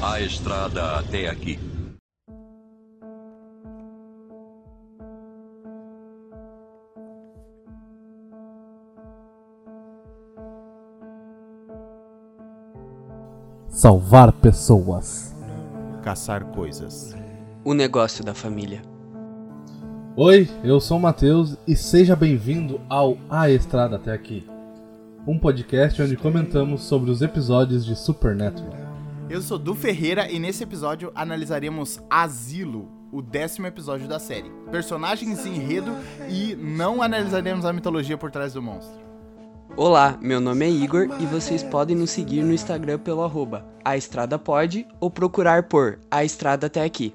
A estrada até aqui. Salvar pessoas. Caçar coisas. O negócio da família. Oi, eu sou o Matheus e seja bem-vindo ao A Estrada Até Aqui, um podcast onde comentamos sobre os episódios de Supernatural. Eu sou Du Ferreira e nesse episódio analisaremos Asilo, o décimo episódio da série. Personagens enredo e não analisaremos a mitologia por trás do monstro. Olá, meu nome é Igor e vocês podem nos seguir no Instagram pelo arroba A Estrada Pode ou procurar por A Estrada Até Aqui.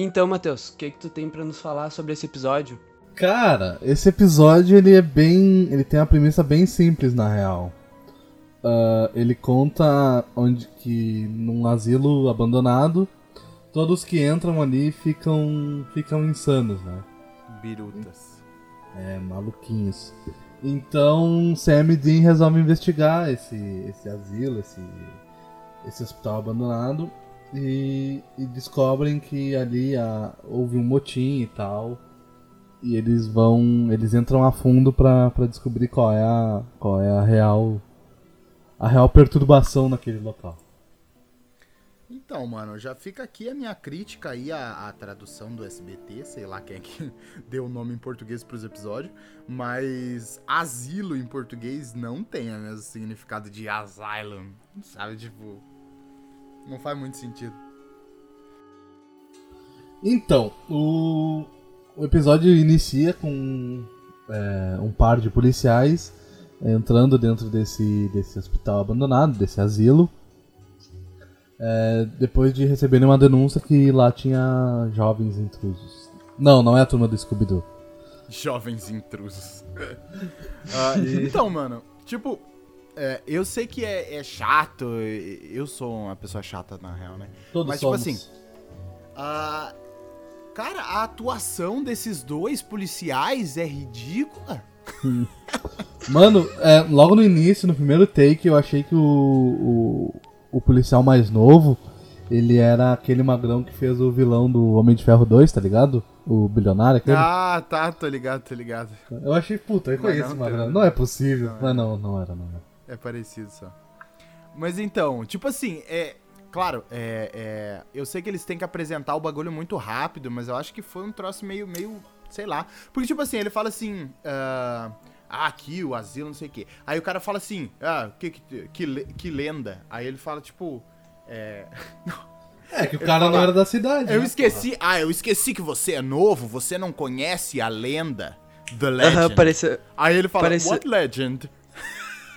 Então, Matheus, o que, que tu tem pra nos falar sobre esse episódio? Cara, esse episódio ele é bem. ele tem uma premissa bem simples na real. Uh, ele conta onde que num asilo abandonado todos que entram ali ficam ficam insanos, né? Birutas. É, maluquinhos. Então Sam e Dean resolvem investigar esse, esse asilo, esse, esse hospital abandonado e, e descobrem que ali ah, houve um motim e tal. E eles vão. Eles entram a fundo pra, descobrir qual é a. qual é a real. a real perturbação naquele local. Então, mano, já fica aqui a minha crítica aí à, tradução do SBT, sei lá quem é que deu o nome em português pros episódios, mas asilo em português não tem o mesmo significado de asylum, sabe? Tipo, não faz muito sentido. Então, o, o episódio inicia com é, um par de policiais entrando dentro desse, desse hospital abandonado, desse asilo, é, depois de receberem uma denúncia que lá tinha jovens intrusos. Não, não é a turma do Scooby-Doo. Jovens intrusos. Ah, então, mano, tipo, é, eu sei que é, é chato, eu sou uma pessoa chata na real, né? Todos Mas, somos. tipo assim, a- cara, a atuação desses dois policiais é ridícula. Mano, é, logo no início, no primeiro take, eu achei que o, o, o policial mais novo, ele era aquele magrão que fez o vilão do Homem de Ferro 2, tá ligado? O bilionário, aquele. Ah, tá, tô ligado, tô ligado. Eu achei, puta, eu conheço esse magrão. Não é possível. Não, Mas não, não era, não era. É parecido só. Mas então, tipo assim, é. Claro, é, é, eu sei que eles têm que apresentar o bagulho muito rápido, mas eu acho que foi um troço meio, meio, sei lá. Porque, tipo assim, ele fala assim, ah, ah, aqui, o asilo, não sei o quê. Aí o cara fala assim, ah, que, que, que, le- que lenda. Aí ele fala, tipo, é... É que o cara falar- não era da cidade. Eu né, esqueci, ah, eu esqueci que você é novo, você não conhece a lenda, The Legend. Aham, pareceu, Aí ele fala, parece- what legend?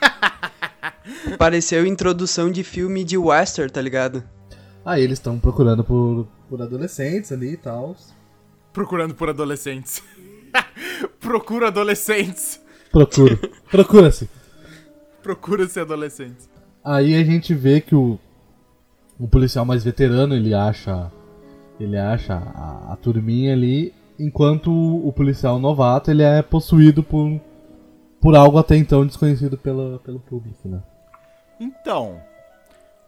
pareceu introdução de filme de western, tá ligado? Aí eles estão procurando por, por adolescentes ali e tal. Procurando por adolescentes. Procura adolescentes. Procura. Procura-se. Procura-se adolescentes. Aí a gente vê que o, o policial mais veterano, ele acha ele acha a, a turminha ali, enquanto o, o policial novato, ele é possuído por por algo até então desconhecido pela, pelo público, né? Então,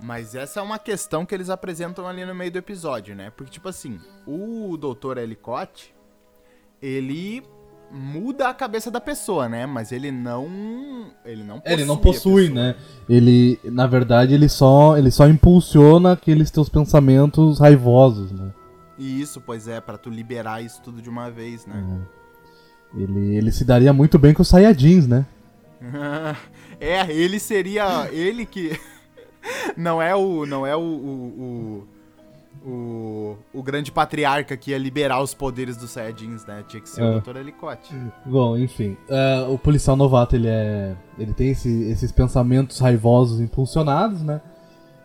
mas essa é uma questão que eles apresentam ali no meio do episódio, né? Porque, tipo assim, o Dr. Ellicott, ele muda a cabeça da pessoa, né? Mas ele não. Ele não possui. ele não possui, né? Ele, na verdade, ele só ele só impulsiona aqueles teus pensamentos raivosos, né? E isso, pois é, pra tu liberar isso tudo de uma vez, né? Ele, ele se daria muito bem com os Saiyajins, né? é, ele seria. Ele que. Não é o. Não é o. o, o, o, o grande patriarca que ia liberar os poderes dos Saiyajins, né? Tinha que ser É. o Dr. Ellicott. Bom, enfim. é, o policial novato, ele é. Ele tem esse- esses pensamentos raivosos impulsionados, né?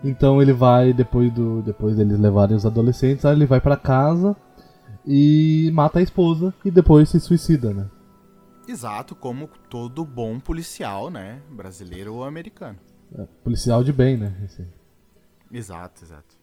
Então ele vai, depois do. Depois deles levarem os adolescentes, aí ele vai pra casa e mata a esposa e depois se suicida, né? Exato, como todo bom policial, né? Brasileiro ou americano. É, policial de bem, né? Esse. Exato, exato.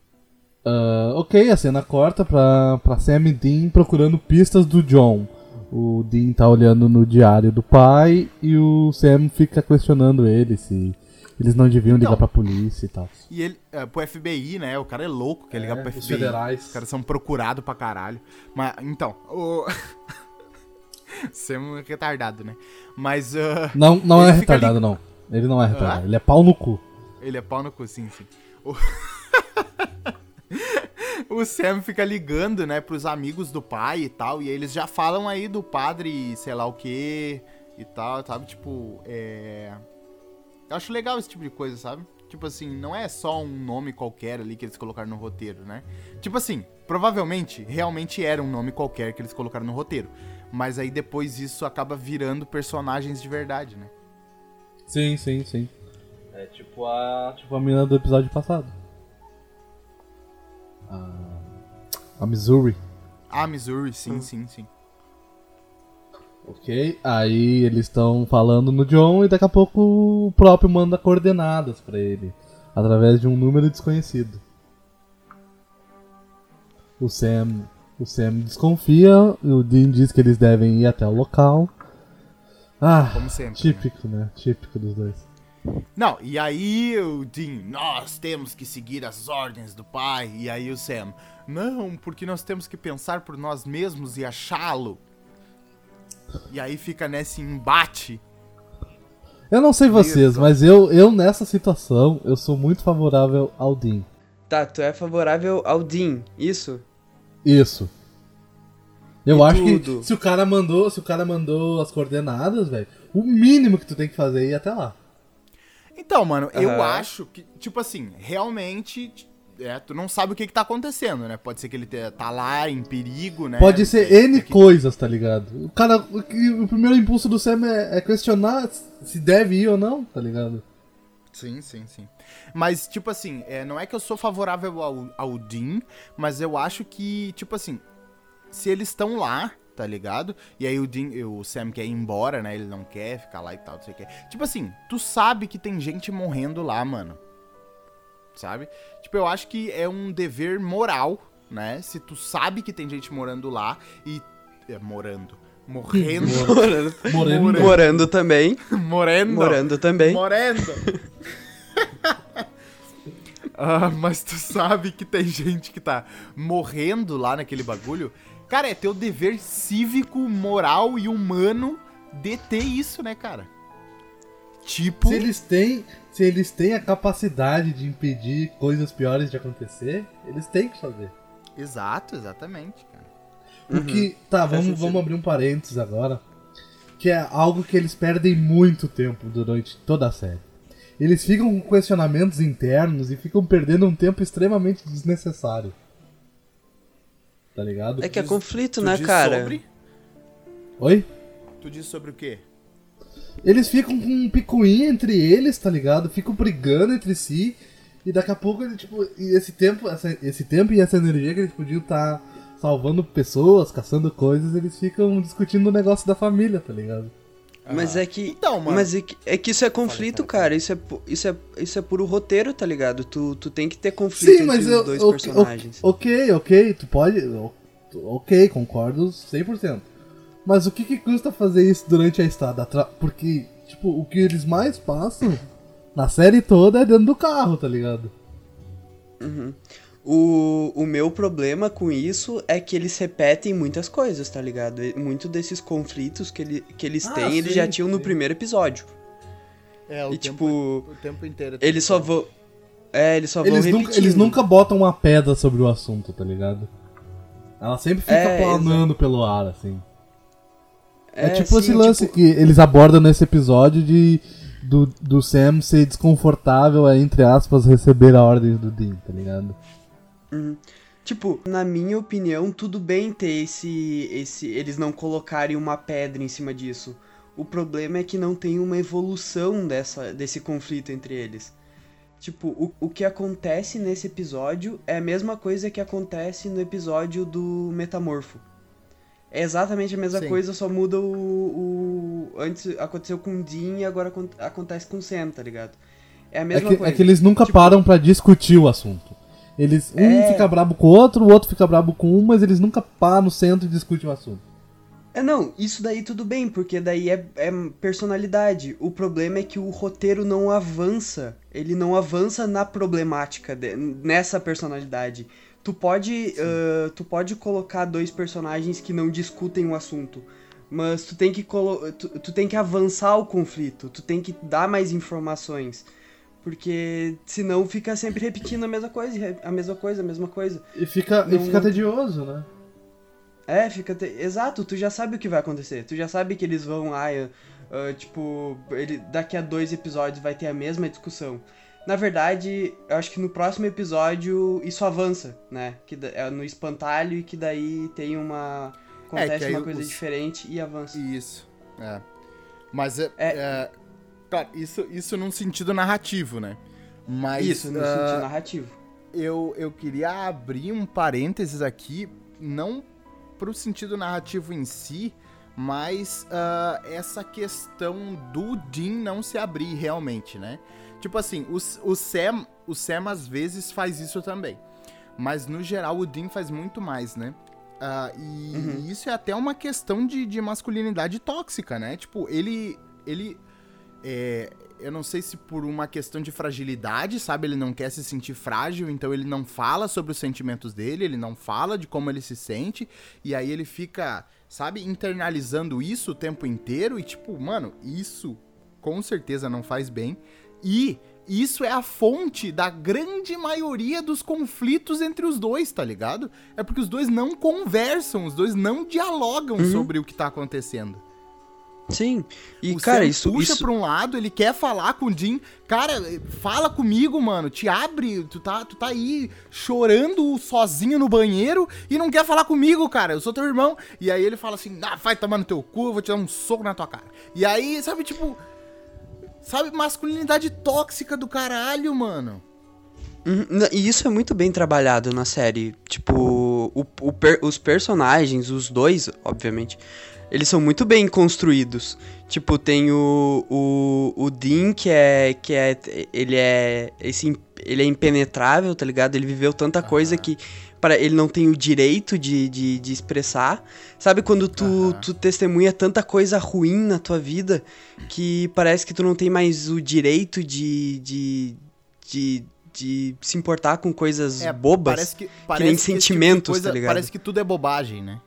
Ah, ok, a cena corta pra, pra Sam e Dean procurando pistas do John. O Dean tá olhando no diário do pai e o Sam fica questionando ele se eles não deviam ligar Então. pra polícia e tal. E ele, é, pro FBI, né? O cara é louco, quer ligar É, pro os FBI. federais. Os caras são procurados pra caralho. Mas, então, o. Você é um retardado, né? Mas ah, Não, não é retardado, não. Ele não é retardado, Hã? ele é pau no cu. ele é pau no cu, sim, sim. O... o Sam fica ligando, né, pros amigos do pai e tal. E eles já falam aí do padre, sei lá o que e tal, sabe? Tipo, é. Eu acho legal esse tipo de coisa, sabe? Tipo assim, não é só um nome qualquer ali que eles colocaram no roteiro, né? Tipo assim, provavelmente, realmente era um nome qualquer que eles colocaram no roteiro. Mas aí depois isso acaba virando personagens de verdade, né? Sim, sim, sim. É tipo a, tipo a menina do episódio passado. A, a Missouri. Ah, Missouri, sim, sim, sim. Ok, aí eles estão falando no John e daqui a pouco o próprio manda coordenadas pra ele, através de um número desconhecido. O Sam, o Sam desconfia, o Dean diz que eles devem ir até o local. Ah, Como sempre, né? típico, né? Típico dos dois. Não, e aí o Dean, nós temos que seguir as ordens do pai. E aí o Sam, não, porque nós temos que pensar por nós mesmos e achá-lo. E aí fica nesse embate. Eu não sei vocês, Isso. mas eu, eu nessa situação, eu sou muito favorável ao Dean. Tá, tu é favorável ao Dean, isso? Isso. Eu E acho tudo. que se o cara mandou, se o cara mandou as coordenadas, velho, o mínimo que tu tem que fazer é ir até lá. Então, mano, eu Aham. acho que, tipo assim, realmente. É, tu não sabe o que, que tá acontecendo, né? Pode ser que ele te- tá lá em perigo, né? Pode ser N é que- coisas, tá ligado? O cara, o, o primeiro impulso do Sam é, é questionar se deve ir ou não, tá ligado? Sim, sim, sim. Mas, tipo assim, é, não é que eu sou favorável ao, ao Dean, mas eu acho que, tipo assim, se eles estão lá, tá ligado? E aí o Dean, o Sam quer ir embora, né? Ele não quer ficar lá e tal, não sei o que. Tipo assim, tu sabe que tem gente morrendo lá, mano. Sabe? Tipo, eu acho que é um dever moral, né? Se tu sabe que tem gente morando lá e. é, morando. Morrendo. Morando, Moreno. morando também. morendo. Morando também. Morendo. ah, mas tu sabe que tem gente que tá morrendo lá naquele bagulho. Cara, é teu dever cívico, moral e humano deter isso, né, cara? Tipo. Se eles têm, se eles têm a capacidade de impedir coisas piores de acontecer, eles têm que fazer. Exato, exatamente, cara. Porque, tá, vamos, vamos abrir um parênteses agora. Que é algo que eles perdem muito tempo durante toda a série. Eles ficam com questionamentos internos e ficam perdendo um tempo extremamente desnecessário. Tá ligado? É que é conflito, Tu né, diz cara? Sobre? Oi? Tu diz sobre o quê? Eles ficam com um picuinha entre eles, tá ligado? Ficam brigando entre si. E daqui a pouco, ele, tipo, e esse tempo, essa- esse tempo e essa energia que eles podiam estar salvando pessoas, caçando coisas, eles ficam discutindo o negócio da família, tá ligado? Mas é que. Então, mano. Mas é que, é que isso é conflito, cara. Isso é, isso, é, isso é puro roteiro, tá ligado? Tu, tu tem que ter conflito Sim, mas entre eu. os dois ok, personagens. Ok, ok, tu pode. Ok, concordo 100%. Mas o que, que custa fazer isso durante a estrada? Porque, tipo, o que eles mais passam na série toda é dentro do carro, tá ligado? O, o meu problema com isso é que eles repetem muitas coisas, tá ligado? E Muito desses conflitos que, ele, que eles Ah, têm, eles sim, já tinham no sim. primeiro episódio. É, E tipo, o tempo inteiro. eles só vão. É, eles só vão Eles repetindo. nunca, eles nunca botam uma pedra sobre o assunto, tá ligado? Ela sempre fica É, planando pelo ar, assim. É, tipo sim, esse lance tipo, que eles abordam nesse episódio de do, do Sam ser desconfortável a, entre aspas, receber a ordem do Dean, tá ligado? Tipo, na minha opinião, tudo bem ter esse, esse. Eles não colocarem uma pedra em cima disso. O problema é que não tem uma evolução dessa, desse conflito entre eles. Tipo, o, o que acontece nesse episódio é a mesma coisa que acontece no episódio do Metamorfo. É exatamente a mesma Sim. coisa, só muda o, o. Antes aconteceu com o Dean e agora acon- acontece com o Sam, tá ligado? É a É mesma que, coisa. é que eles nunca Tipo, param pra discutir o assunto. Eles, um É. fica brabo com o outro, o outro fica brabo com um, mas eles nunca param no centro e discutem o assunto. É, não, isso daí tudo bem, porque daí é, é personalidade. O problema é que o roteiro não avança. Ele não avança na problemática, de- nessa personalidade. Tu pode, ah, tu pode colocar dois personagens que não discutem o assunto. Mas tu tem que tu, tu tem que avançar o conflito, tu tem que dar mais informações. Porque senão fica sempre repetindo a mesma coisa, a mesma coisa, a mesma coisa. E fica, e Não- fica não- tedioso, né? É, fica. te- Exato, tu já sabe o que vai acontecer. Tu já sabe que eles vão lá, ah, ah, tipo, ele, daqui a dois episódios vai ter a mesma discussão. Na verdade, eu acho que no próximo episódio isso avança, né? Que é no espantalho e que daí tem uma. Acontece aí uma coisa os- diferente e avança. Isso. É. Mas é. É. é, claro, isso, isso num sentido narrativo, né? Mas. Isso, no ah, sentido narrativo. eu, eu queria abrir um parênteses aqui, não pro sentido narrativo em si, mas ah, essa questão do Dean não se abrir realmente, né? Tipo assim, o, o, Sam, o Sam às vezes faz isso também. Mas no geral o Dean faz muito mais, né? Ah, e Uhum. isso é até uma questão de, de masculinidade tóxica, né? Tipo, ele. ele é, eu não sei se por uma questão de fragilidade, sabe? Ele não quer se sentir frágil, então ele não fala sobre os sentimentos dele, ele não fala de como ele se sente, e aí ele fica, sabe, internalizando isso o tempo inteiro, e tipo, mano, isso com certeza não faz bem. E isso é a fonte da grande maioria dos conflitos entre os dois, tá ligado? É porque os dois não conversam, os dois não dialogam Uhum. sobre o que tá acontecendo. Sim. E, o cara, Sam isso. puxa isso... pra um lado, ele quer falar com o Jim. Cara, fala comigo, mano. Te abre. Tu tá, tu tá aí chorando sozinho no banheiro e não quer falar comigo, cara. Eu sou teu irmão. E aí ele fala assim: ah, vai tomar no teu cu, eu vou te dar um soco na tua cara. E aí, sabe, tipo. Sabe, masculinidade tóxica do caralho, mano. Uhum, E isso é muito bem trabalhado na série. Tipo, o- o per- os personagens, os dois, obviamente, eles são muito bem construídos. Tipo, tem o, o, o Dean, que é. que é. Ele é. Esse, ele é impenetrável, tá ligado? Ele viveu tanta coisa que. Para, ele não tem o direito de, de, de expressar. Sabe quando tu, tu testemunha tanta coisa ruim na tua vida que parece que tu não tem mais o direito de, de, de, de se importar com coisas É, bobas. Parece que, nem parece esse tipo de sentimentos, tá ligado? Parece que tudo é bobagem, né?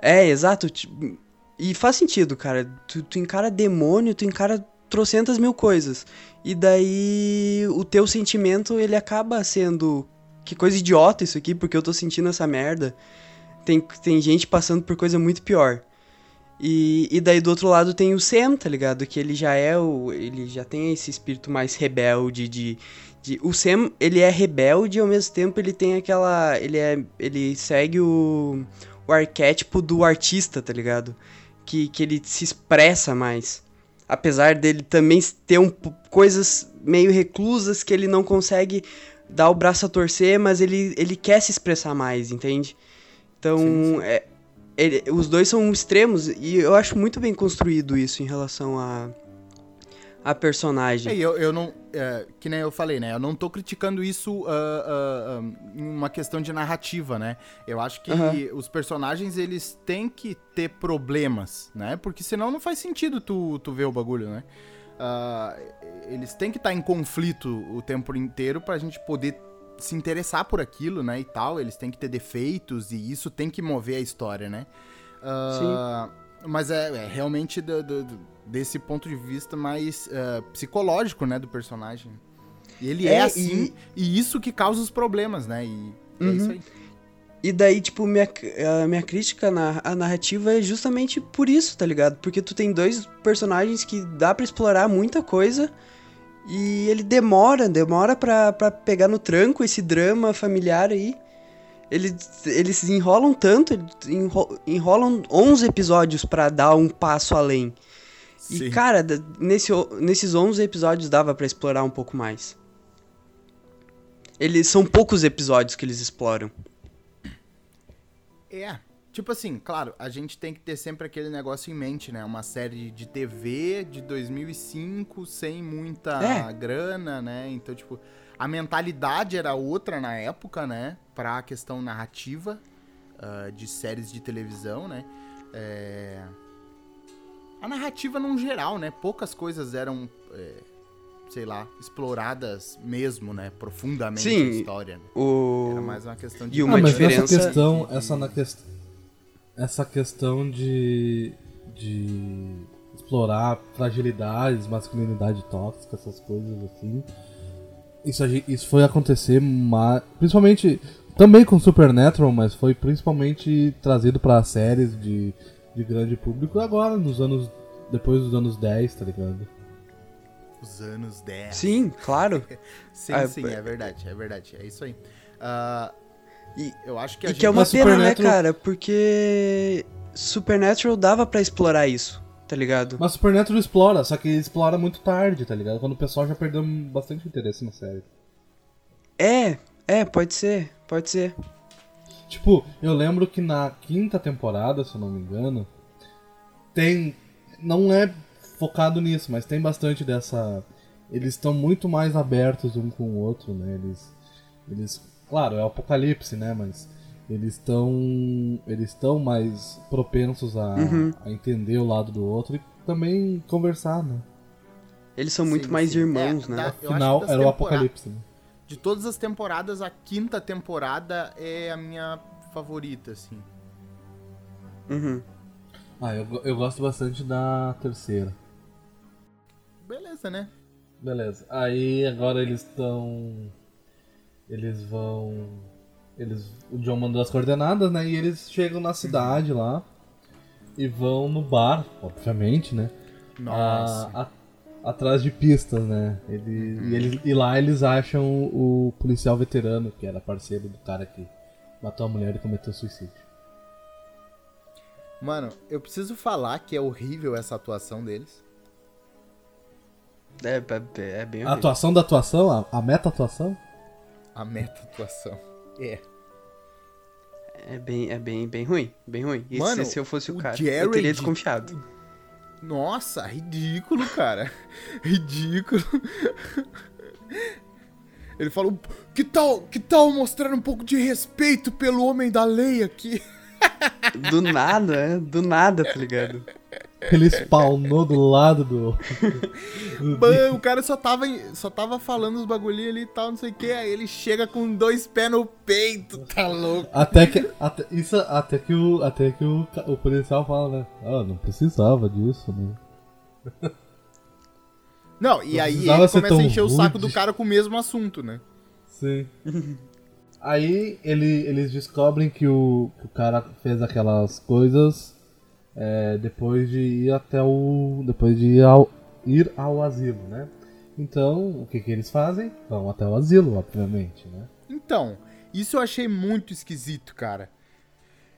É, exato. tipo, E faz sentido, cara. Tu, tu encara demônio, tu encara trocentas mil coisas. E daí o teu sentimento, ele acaba sendo. Que coisa idiota isso aqui, porque eu tô sentindo essa merda. Tem, tem gente passando por coisa muito pior. E, e daí do outro lado tem o Sam, tá ligado? Que ele já é o. Ele já tem esse espírito mais rebelde de. de o Sam, ele é rebelde e ao mesmo tempo ele tem aquela. Ele é. Ele segue o. O arquétipo do artista, tá ligado? Que, que ele se expressa mais. Apesar dele também ter um, coisas meio reclusas que ele não consegue dar o braço a torcer, mas ele, ele quer se expressar mais, entende? Então, Sim, sim. é, ele- os dois são extremos e eu acho muito bem construído isso em relação a, a personagem. É, eu, eu não. é, que nem eu falei, né? Eu não tô criticando isso ah, em uma questão de narrativa, né? Eu acho que Aham. os personagens, eles têm que ter problemas, né? Porque senão não faz sentido tu, tu ver o bagulho, né? Ah, eles têm que estar em conflito o tempo inteiro pra gente poder se interessar por aquilo, né? E tal. Eles têm que ter defeitos e isso tem que mover a história, né? Ah, Mas é, é realmente do- do- desse ponto de vista mais ah, psicológico, né, do personagem. E ele é, É, assim, e... isso que causa os problemas, né? E é Uhum. isso aí. E daí, tipo, minha, a minha crítica na a narrativa é justamente por isso, tá ligado? Porque tu tem dois personagens que dá pra explorar muita coisa e ele demora, demora pra, pra pegar no tranco esse drama familiar aí. Eles, eles enrolam tanto, enro- enrolam 11 episódios pra dar um passo além. E, Sim. cara, da- nesse, nesses 11 episódios dava pra explorar um pouco mais. Eles são poucos episódios que eles exploram. É, Tipo assim, claro, a gente tem que ter sempre aquele negócio em mente, né? Uma série de TV de 2005, sem muita É. grana, né? Então, tipo, a mentalidade era outra na época, né? Pra questão narrativa ah, de séries de televisão, né? É... A narrativa num geral, né? Poucas coisas eram, é, sei lá, exploradas mesmo, né? Profundamente Sim. a história. né? O... Era mais uma questão de... E uma ah, mas diferença- essa questão, essa na quest... essa questão de de explorar fragilidades, masculinidade tóxica, essas coisas assim. Isso, isso foi acontecer, ma- principalmente também com Supernatural, mas foi principalmente trazido para séries de, de grande público agora, nos anos depois dos anos 10, tá ligado? Os anos 10. Sim, claro. Sim, Ah, sim, é- verdade, é verdade. É isso aí. Ah, E, eu acho que a e gente... que é uma Mas pena, né, Supernatural- cara? Porque Supernatural dava pra explorar isso, tá ligado? Mas Supernatural explora, só que explora muito tarde, tá ligado? Quando o pessoal já perdeu bastante interesse na série. É, é, pode ser, pode ser. Tipo, eu lembro que na quinta temporada, se eu não me engano, tem. Não é focado nisso, mas tem bastante dessa. Eles estão muito mais abertos um com o outro, né? Eles. Eles. Claro, é o apocalipse, né? Mas eles estão. Eles estão mais propensos a, Uhum. a entender o lado do outro e também conversar, né? Eles são muito Sim, mais sim. irmãos, É, né? tá. Acho que Afinal, era o apocalipse, né? De todas as temporadas, a quinta temporada é a minha favorita, assim. Uhum. Ah, eu, eu gosto bastante da terceira. Beleza, né? Beleza. Aí agora eles estão. Eles vão. Eles. O John mandou as coordenadas, né? E eles chegam na cidade lá. E vão no bar, obviamente, né? Nossa. a- a- atrás de pistas, né? Ele, e, eles, e lá eles acham o policial veterano, que era parceiro do cara que matou a mulher e cometeu suicídio. Mano, eu preciso falar que é horrível essa atuação deles. É, é, é bem A atuação da atuação, a, a meta-atuação? A meta-atuação. É. É bem, é bem, bem ruim, bem ruim. E Mano, se, se eu fosse o, o cara, eu Jared- teria desconfiado. Nossa, ridículo, cara. ridículo. Ele falou: que tal, que tal mostrar um pouco de respeito pelo homem da lei aqui? Do nada, é, do nada, tá ligado? Ele spawnou do lado do. Mano, o cara só tava, só tava falando os bagulhinhos ali e tal, não sei o que. Aí ele chega com dois pés no peito, tá louco? Até que, até, isso, até que, o, até que o, o policial fala, né? Ah, não precisava disso, né? Não, e Não aí ele começa a encher o saco rude. do cara com o mesmo assunto, né? Sim. Aí ele, eles descobrem que o, que o cara fez aquelas coisas é, depois de ir até o. depois de ir ao, ir ao asilo, né? Então, o que, que eles fazem? Vão até o asilo, obviamente, né? Então, isso eu achei muito esquisito, cara.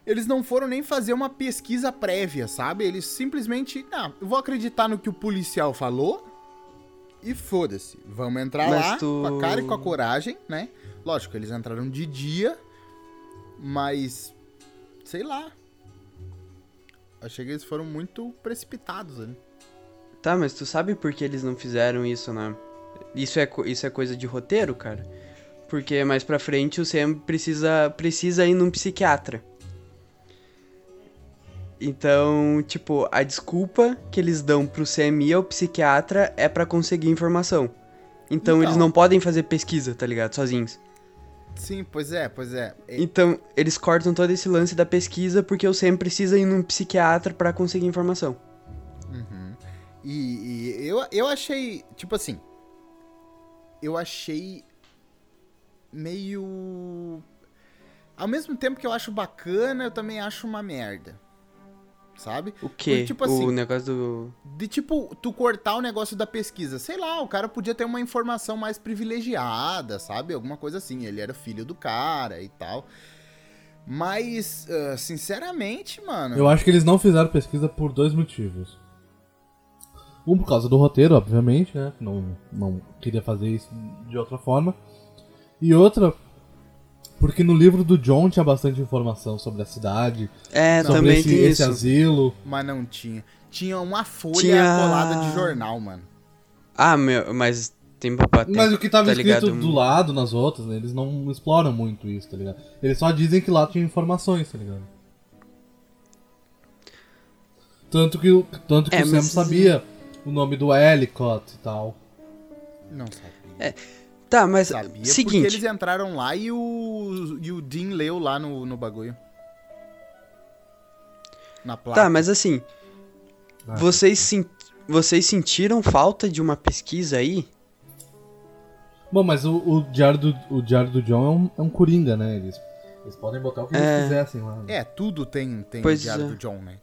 Eles não foram nem fazer uma pesquisa prévia, sabe? Eles simplesmente, não, eu vou acreditar no que o policial falou e foda-se. Vamos entrar Mas lá tu- com a cara e com a coragem, né? Lógico, eles entraram de dia, mas sei lá. Achei que eles foram muito precipitados ali. Tá, mas tu sabe por que eles não fizeram isso, né? Isso é, isso é coisa de roteiro, cara? Porque mais pra frente o Sam precisa, precisa ir num psiquiatra. Então, tipo, a desculpa que eles dão pro Sam ir ao psiquiatra é pra conseguir informação. Então, Então. eles não podem fazer pesquisa, tá ligado? Sozinhos. Sim, pois é, pois é. Então, eles cortam todo esse lance da pesquisa porque o Sam precisa ir num psiquiatra pra conseguir informação. E, e eu, eu achei, tipo assim, eu achei meio. Ao mesmo tempo que eu acho bacana, eu também acho uma merda. Sabe? O quê? Tipo assim- o negócio do. De tipo, tu cortar o negócio da pesquisa. Sei lá, o cara podia ter uma informação mais privilegiada, sabe? Alguma coisa assim. Ele era filho do cara e tal. Mas, ah, sinceramente, mano. Eu acho que eles não fizeram pesquisa por dois motivos. Um por causa do roteiro, obviamente, né? Não, não queria fazer isso de outra forma. E outra, Porque no livro do John tinha bastante informação sobre a cidade, É, sobre também esse, tem esse isso. asilo. Mas não tinha. Tinha uma folha Tinha- colada de jornal, mano. Ah, meu, mas tem pra ter, Mas o que tava tá escrito ligado? do lado, nas outras, né, eles não exploram muito isso, tá ligado? Eles só dizem que lá tinha informações, tá ligado? Tanto que, o- tanto que É, o Sam mas- sabia o nome do Ellicott e tal. Não sabia. Tá, mas Sabia porque seguinte, eles entraram lá e o, e o Dean leu lá no, no bagulho. Na placa. tá, mas assim, Ah. vocês, sen- vocês sentiram falta de uma pesquisa aí? Bom, mas o, o, diário, do, o diário do John é um, é um coringa, né? Eles, eles podem botar o que É. eles quisessem lá. né? É, tudo tem, tem Pois diário é. do John, né?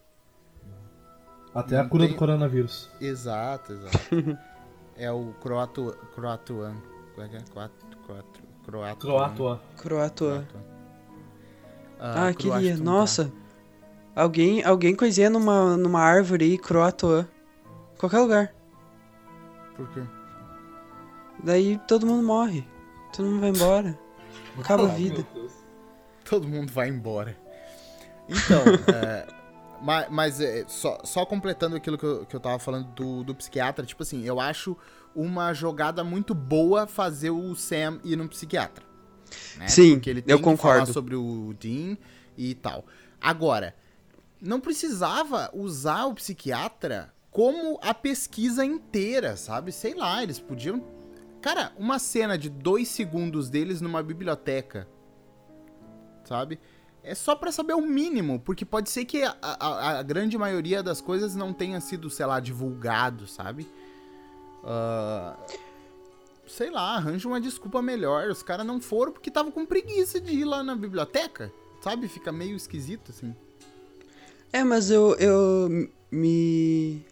Até a não cura tem- do coronavírus. Exato, exato. é o croato, croatuano. Como é que é? Croato, croato, croato. Croato, Croato. Ah, Ah, queria. croato, tá. Nossa. Alguém, alguém coisinha numa, numa árvore aí, Croatoa. Qualquer lugar. Por quê? Daí todo mundo morre. Todo mundo vai embora. Acaba a vida. Todo mundo vai embora. Então, é, ma- mas, é, só, só completando aquilo que eu, que eu tava falando do, do psiquiatra, tipo assim, eu acho uma jogada muito boa fazer o Sam ir num psiquiatra. né? Sim, Porque ele tem eu que concordo. falar sobre o Dean e tal. Agora, não precisava usar o psiquiatra como a pesquisa inteira, sabe? Sei lá, eles podiam. Cara, uma cena de dois segundos deles numa biblioteca, sabe? É só pra saber o mínimo, porque pode ser que a, a- a grande maioria das coisas não tenha sido, sei lá, divulgado, sabe? Ah, sei lá, arranja uma desculpa melhor. Os caras não foram porque estavam com preguiça de ir lá na biblioteca, sabe? Fica meio esquisito, assim. É, mas eu, eu me.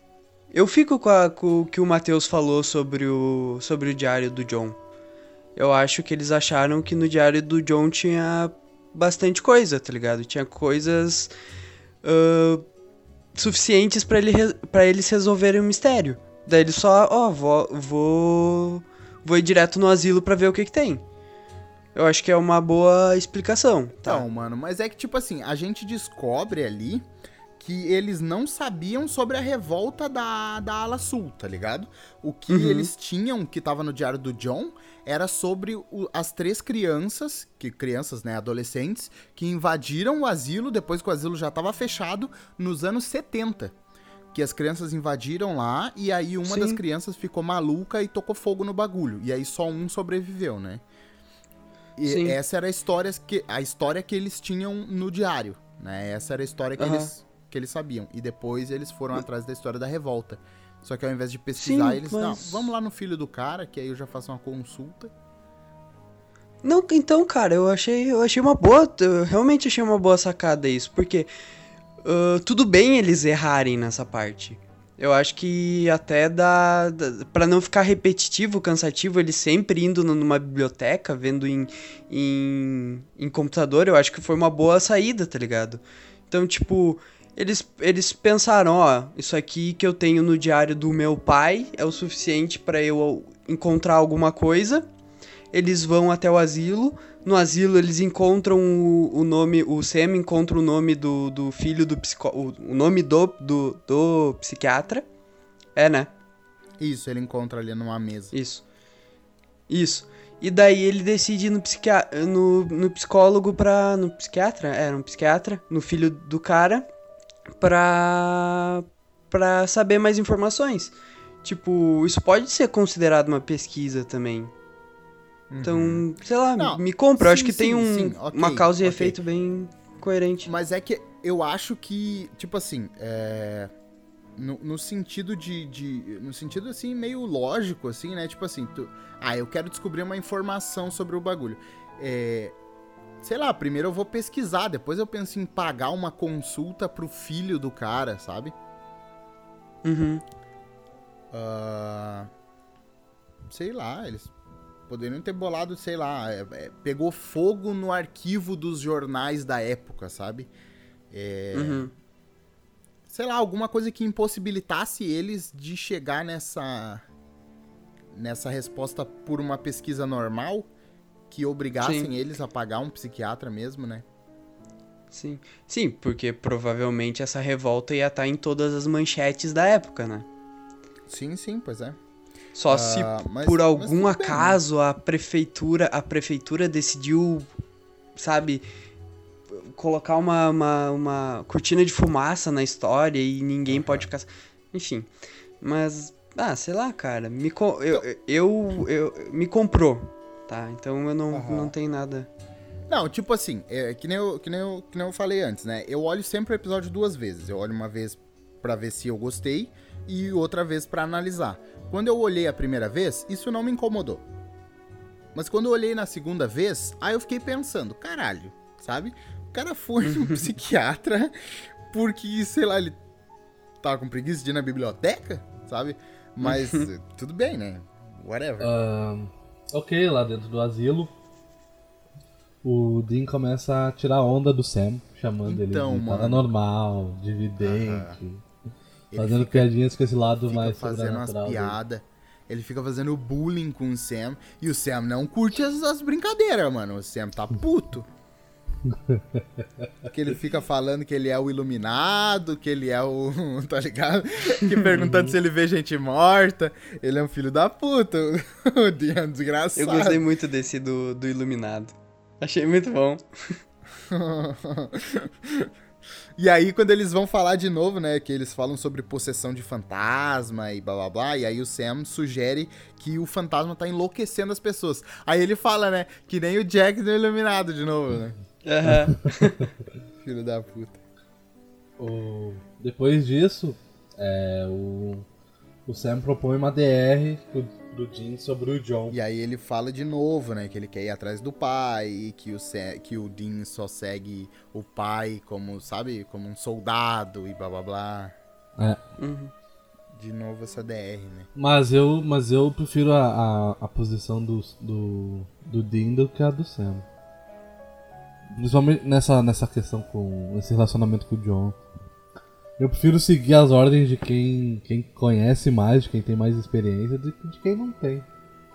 Eu fico com, a- com o que o Matheus falou sobre o, sobre o diário do John. Eu acho que eles acharam que no diário do John tinha bastante coisa, tá ligado? Tinha coisas ah, suficientes pra ele, pra eles resolverem o mistério. Daí eles só, ó, vou, vou. Vou ir direto no asilo pra ver o que que tem. Eu acho que é uma boa explicação. Tá? Então, mano, mas é que, tipo assim, a gente descobre ali que eles não sabiam sobre a revolta da, da ala sul, tá ligado? O que Uhum. eles tinham, que tava no diário do John, era sobre o- as três crianças, que crianças, né, adolescentes, que invadiram o asilo depois que o asilo já tava fechado nos anos 70. Que as crianças invadiram lá e aí uma Sim. das crianças ficou maluca e tocou fogo no bagulho. E aí só um sobreviveu, né? E Sim. essa era a história que, a história que eles tinham no diário, né? Essa era a história que, Aham. eles, que eles sabiam. E depois eles foram atrás da história da revolta. Só que ao invés de pesquisar, Sim, eles... mas- Não, vamos lá no filho do cara, que aí eu já faço uma consulta. Não, então, cara, eu achei, eu achei uma boa, eu realmente achei uma boa sacada isso, porque ah, tudo bem eles errarem nessa parte. Eu acho que até dá, dá para não ficar repetitivo, cansativo, eles sempre indo nu- numa biblioteca, vendo em, em, em computador, eu acho que foi uma boa saída, tá ligado? Então, tipo, eles, eles pensaram, ó, isso aqui que eu tenho no diário do meu pai é o suficiente pra eu encontrar alguma coisa eles vão até o asilo. No asilo eles encontram o, o nome, o Sam encontra o nome do, do filho do psicó... O, nome do, do, do psiquiatra. É, né? Isso, ele encontra ali numa mesa. Isso. Isso. E daí ele decide ir no, psiquia... no, no psicólogo pra... No psiquiatra? É, no psiquiatra. No filho do cara. Pra... Pra saber mais informações. Tipo, isso pode ser considerado uma pesquisa também. Então, sei lá, Uhum. Não, me compra. Eu acho sim, que tem sim, um, sim, ok, uma causa e ok. efeito bem coerente. Mas é que eu acho que, tipo assim, é... No, no sentido de, de- No sentido, assim, meio lógico, assim, né? Tipo assim, tu... ah, eu quero descobrir uma informação sobre o bagulho. É... Sei lá, primeiro eu vou pesquisar, depois eu penso em pagar uma consulta pro filho do cara, sabe? Uhum. Ah, sei lá, eles poderiam ter bolado, sei lá, é- é, pegou fogo no arquivo dos jornais da época, sabe? É, Uhum. sei lá, alguma coisa que impossibilitasse eles de chegar nessa nessa resposta por uma pesquisa normal, que obrigassem Sim. eles a pagar um psiquiatra mesmo, né? Sim. Sim, porque provavelmente essa revolta ia estar em todas as manchetes da época, né? Sim, sim, pois é. Só Ah, se mas- por algum tudo bem, né? acaso a prefeitura, a prefeitura decidiu, sabe, colocar uma, uma, uma cortina de fumaça na história e ninguém pode ficar. Enfim. Mas, ah, sei lá, cara. Me, co- eu, eu, eu, me comprou, tá? Então eu não, Aham. não tenho nada. Não, tipo assim, é, que, nem eu, que, nem eu, que nem eu falei antes, né? Eu olho sempre o episódio duas vezes. Eu olho uma vez pra ver se eu gostei e outra vez pra analisar. Quando eu olhei a primeira vez, isso não me incomodou. Mas quando eu olhei na segunda vez, aí eu fiquei pensando, caralho, sabe? O cara foi no psiquiatra porque, sei lá, ele tava com preguiça de ir na biblioteca, sabe? Mas tudo bem, né? Whatever. Ahn, ok, lá dentro do asilo, o Dean começa a tirar onda do Sam, chamando Então, ele de mano. paranormal, de vidente, fazendo fica- piadinhas com esse lado fica mais fazendo umas dele. piadas. Ele fica fazendo bullying com o Sam. E o Sam não curte as, as brincadeiras, mano. O Sam tá puto. Que ele fica falando que ele é o iluminado, que ele é o. tá ligado? Que perguntando se ele vê gente morta. Ele é um filho da puta. O Dean é desgraçado. Eu gostei muito desse do, do Iluminado. Achei muito bom. E aí, quando eles vão falar de novo, né? Que eles falam sobre possessão de fantasma e blá blá blá. E aí o Sam sugere que o fantasma tá enlouquecendo as pessoas. Aí ele fala, né? Que nem o Jack do Iluminado de novo, né? Aham. Filho da puta. O- Depois disso, é, o... o Sam propõe uma DR pro, pro Dean sobre o John. E aí ele fala de novo, né? Que ele quer ir atrás do pai, e que o, Sam, que o Dean só segue o pai como, sabe? Como um soldado e blá blá blá. É, Uhum. De novo essa DR, né? mas, eu, mas eu prefiro a, a, a posição do, do, do Dean do que a do Sam. Principalmente nessa, nessa questão com esse relacionamento com o John. Eu prefiro seguir as ordens de quem, quem conhece mais, de quem tem mais experiência, do que de quem não tem.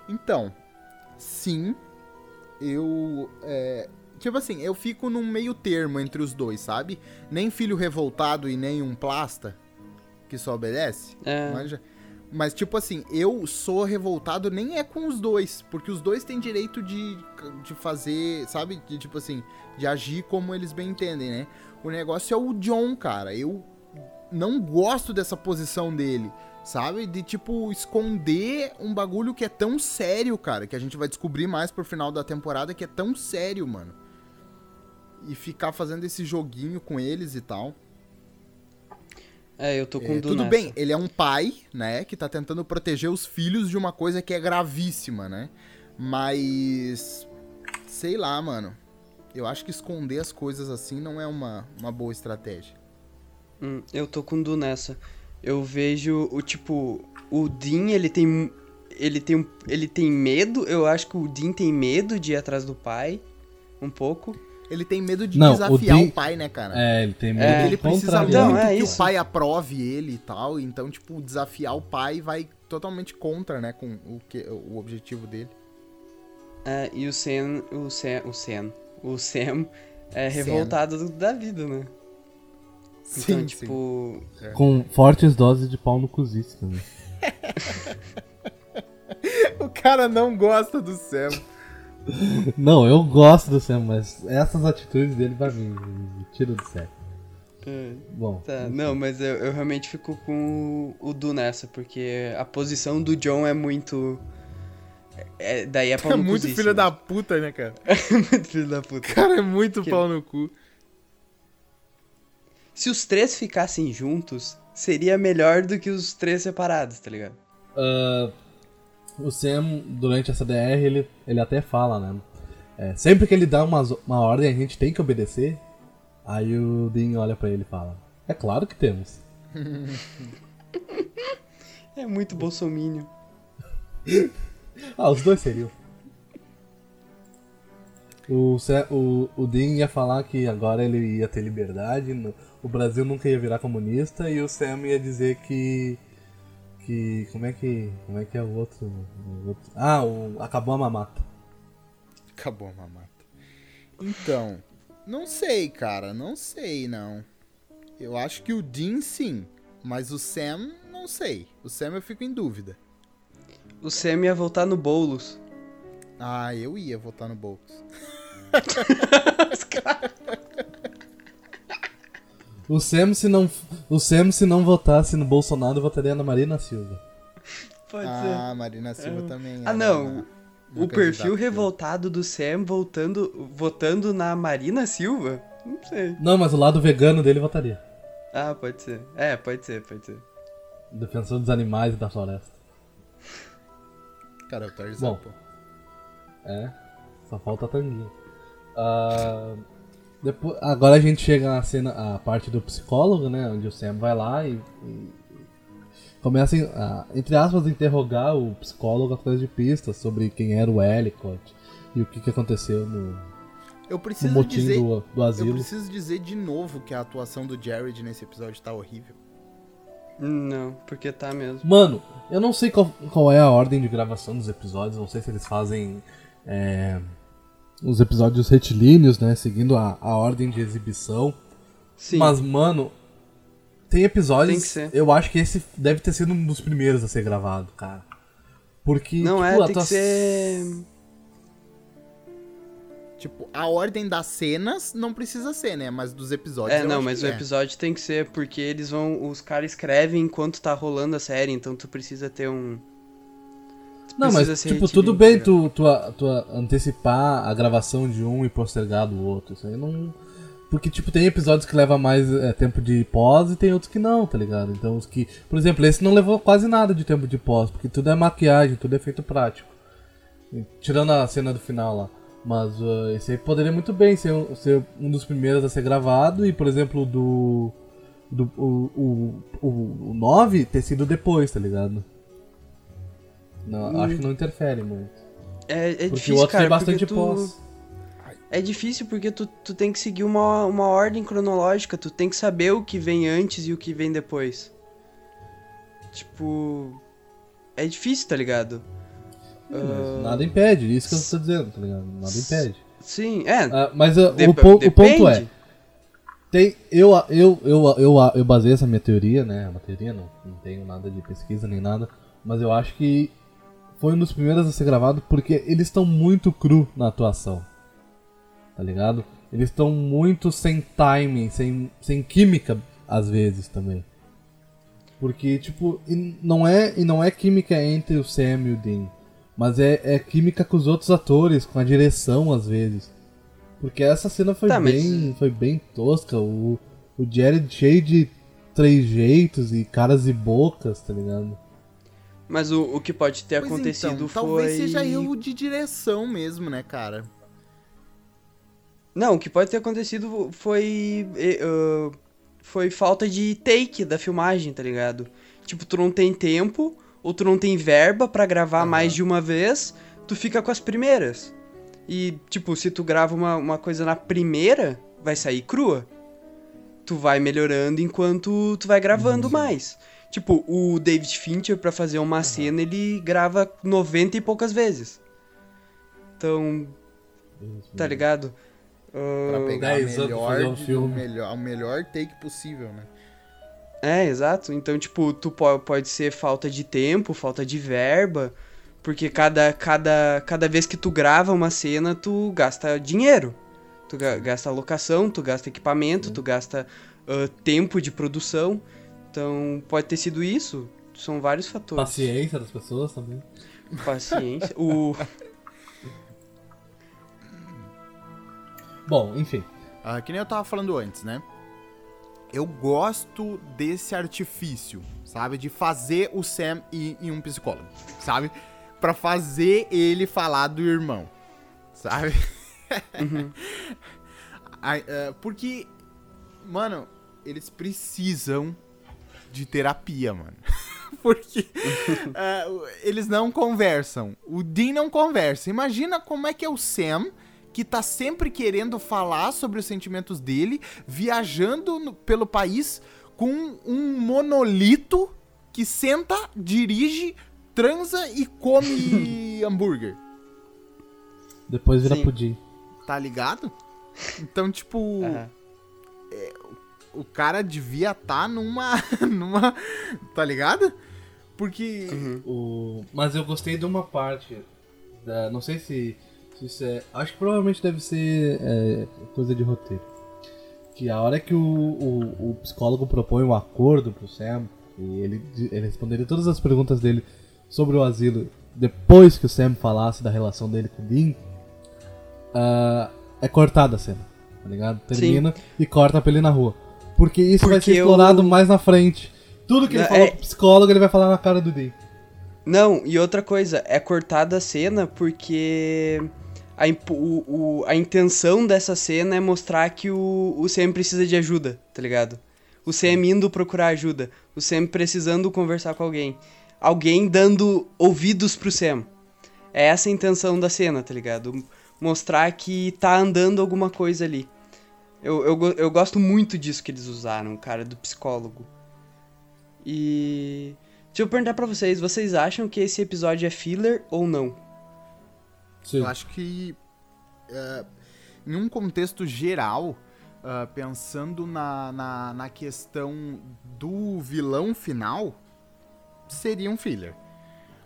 Então, sim, eu. é, tipo assim, eu fico num meio termo entre os dois, sabe? Nem filho revoltado e nem um plasta que só obedece. É. Manja? Mas, tipo assim, eu sou revoltado nem é com os dois, porque os dois têm direito de, de fazer, sabe? De, tipo assim, de agir como eles bem entendem, né? O negócio é o John, cara. Eu não gosto dessa posição dele, sabe? De, tipo, esconder um bagulho que é tão sério, cara, que a gente vai descobrir mais pro final da temporada que é tão sério, mano. E ficar fazendo esse joguinho com eles e tal. É, eu tô com É, Du tudo nessa. bem, ele é um pai, né, que tá tentando proteger os filhos de uma coisa que é gravíssima, né? Mas. Sei lá, mano. Eu acho que esconder as coisas assim não é uma, uma boa estratégia. Hum, eu tô com Du nessa. Eu vejo o tipo. O Dean, ele tem. Ele tem, ele tem medo. Eu acho que o Dean tem medo de ir atrás do pai. Um pouco. Ele tem medo de Não, o desafiar o, Dean- pai, né, cara? É, ele tem medo É, de Ele precisa contrariar. Não, muito é que isso. o pai aprove ele e tal. Então, tipo, desafiar o pai vai totalmente contra, né, com o, que, o objetivo dele. É, e o Sam. O Sam. O Sam. O Sam é Sam. revoltado do- da vida, né? Então, tipo. Com fortes doses de pau no cozice também. O cara não gosta do Sam. Não, eu gosto do Sam, mas essas atitudes dele pra mim me tiram do sério. é, Bom, Tá, não, mas eu, eu realmente fico com o, o Du nessa, porque a posição do John é muito. É, daí é pau É no muito cozice, filho né? da puta, né, cara? muito filho da puta. O cara é muito Que- pau no cu. Se os três ficassem juntos, seria melhor do que os três separados, tá ligado? ah, o Sam, durante essa DR, ele, ele até fala, né? É, sempre que ele dá uma, uma ordem, a gente tem que obedecer. Aí o Dean olha pra ele e fala: É claro que temos. É muito bolsomínio. Ah, os dois seriam. O, o, o Dean ia falar que agora ele ia ter liberdade, o Brasil nunca ia virar comunista, e o Sam ia dizer que. Que. como é que. como é que é o outro. o outro- ah, o, acabou a mamata. Acabou a mamata. Então, não sei, cara. Não sei, não. Eu acho que o Dean sim. Mas o Sam, não sei. O Sam eu fico em dúvida. O Sam ia voltar no Boulos. Ah, eu ia votar no Boulos. O Sam, se não, o Sam, se não votasse no Bolsonaro, votaria na Marina Silva. Pode ah, Marina Silva também. Ah, não. uma- O perfil candidata. revoltado do Sam voltando, votando na Marina Silva? Não sei. Não, mas o lado vegano dele votaria. Ah, pode ser. É, pode ser, pode ser. Defensor dos animais e da floresta. Cara, é o Tarzan, Bom. pô. É, só falta a tanguinha. Ah, depois, agora a gente chega na cena, a parte do psicólogo, né? Onde o Sam vai lá e, e começa, a, entre aspas, a interrogar o psicólogo atrás de pistas sobre quem era o Ellicott e o que, que aconteceu no, Eu no preciso motim dizer. do, do Eu asilo. preciso dizer de novo que a atuação do Jared nesse episódio tá horrível. Não, porque tá mesmo. Mano, eu não sei qual, qual é a ordem de gravação dos episódios, não sei se eles fazem é, os episódios retilíneos, né? Seguindo a, a ordem de exibição. Sim. Mas, mano, tem episódios. Tem que ser. Eu acho que esse deve ter sido um dos primeiros a ser gravado, cara. Porque. não tipo, é, a tem que tua- ser. Tipo, a ordem das cenas não precisa ser, né? Mas dos episódios. É, não, mas que o é. episódio tem que ser porque eles vão. Os caras escrevem enquanto tá rolando a série, então tu precisa ter um. Não, mas, tipo, tudo tá bem tu, tu, tu antecipar a gravação de um e postergar do outro. Isso aí não. Porque, tipo, tem episódios que levam mais é, tempo de pós e tem outros que não, tá ligado? Então, os que. Por exemplo, esse não levou quase nada de tempo de pós, porque tudo é maquiagem, tudo é feito prático. Tirando a cena do final lá. Mas uh, esse aí poderia muito bem ser, um- ser um dos primeiros a ser gravado e, por exemplo, o do. do o, o, o, o 9 ter sido depois, tá ligado? Não, Acho que não interfere muito. É, é Porque difícil, o outro cara, tem bastante tu... pós. É difícil porque tu, tu tem que seguir uma, uma ordem cronológica, tu tem que saber o que vem antes e o que vem depois. Tipo. É difícil, tá ligado? Mas Nada impede, isso que eu tô dizendo, tá ligado? Nada impede. Sim, é. Ah, mas uh, o, po- o depende. ponto é, tem, eu, eu, eu, eu, eu basei essa minha teoria, né? É Uma teoria, não, não tenho nada de pesquisa nem nada, mas eu acho que foi um dos primeiros a ser gravado porque eles estão muito cru na atuação. Tá ligado? Eles estão muito sem timing, sem, sem química, às vezes também. Porque, tipo, e não é, e não é química entre o Sam e o Dean. Mas é, é química com os outros atores, com a direção, às vezes. Porque essa cena foi, Tá, mas- bem, foi bem tosca. O, o Jared cheio de trejeitos e caras e bocas, tá ligado? Mas o, o que pode ter Pois acontecido então, foi. Talvez seja erro de direção mesmo, né, cara? Não, o que pode ter acontecido foi. ah, foi falta de take da filmagem, tá ligado? Tipo, tu não tem tempo, ou tu não tem verba pra gravar Aham. mais de uma vez, tu fica com as primeiras. E, tipo, se tu grava uma, uma coisa na primeira, vai sair crua. Tu vai melhorando enquanto tu vai gravando mais. Tipo, o David Fincher, pra fazer uma cena, ele grava 90 e poucas vezes. Então, tá ligado? Pra Ah, pegar a 10 anos pra melhor, um filme. o melhor, o melhor take possível, né? É, exato. Então, tipo, tu po- pode ser falta de tempo, falta de verba, porque cada, cada, cada vez que tu grava uma cena, tu gasta dinheiro. Tu ga- gasta locação, tu gasta equipamento, tu gasta ah, tempo de produção. Então, pode ter sido isso. São vários fatores. Paciência das pessoas também. Paciência. o... Bom, enfim. Ah, que nem eu tava falando antes, né? Eu gosto desse artifício, sabe? De fazer o Sam ir em um psicólogo, sabe? Pra fazer ele falar do irmão, sabe? Ai, ah, porque, mano, eles precisam de terapia, mano. Porque ah, eles não conversam. O Dean não conversa. Imagina como é que é o Sam, que tá sempre querendo falar sobre os sentimentos dele, viajando no- pelo país com um monolito que senta, dirige, transa e come hambúrguer. Depois vira Sim. pudim. Tá ligado? Então, tipo, Aham. O cara devia estar numa. numa. Tá ligado? Porque. Uhum. O... Mas eu gostei de uma parte. Da... Não sei se, se isso é. Acho que provavelmente deve ser é, coisa de roteiro. Que a hora que o, o, o psicólogo propõe um acordo pro Sam, e ele, ele responderia todas as perguntas dele sobre o asilo depois que o Sam falasse da relação dele com o Dean, ah, é cortada a cena, tá ligado? Termina e corta pra ele na rua. Porque isso vai ser Porque explorado o- mais na frente. Tudo que ele É- falou pro psicólogo, ele vai falar na cara do Dean. Não, e outra coisa, é cortada a cena porque a, o- o- a intenção dessa cena é mostrar que o, o Sam precisa de ajuda, tá ligado? O Sam indo procurar ajuda, o Sam precisando conversar com alguém, alguém dando ouvidos pro Sam. É essa a intenção da cena, tá ligado? Mostrar que tá andando alguma coisa ali. Eu, eu, eu gosto muito disso que eles usaram, cara, do psicólogo. E. Deixa eu perguntar pra vocês, vocês acham que esse episódio é filler ou não? Sim. Eu acho que é, em um contexto geral, ah, pensando na, na, na questão do vilão final, seria um filler.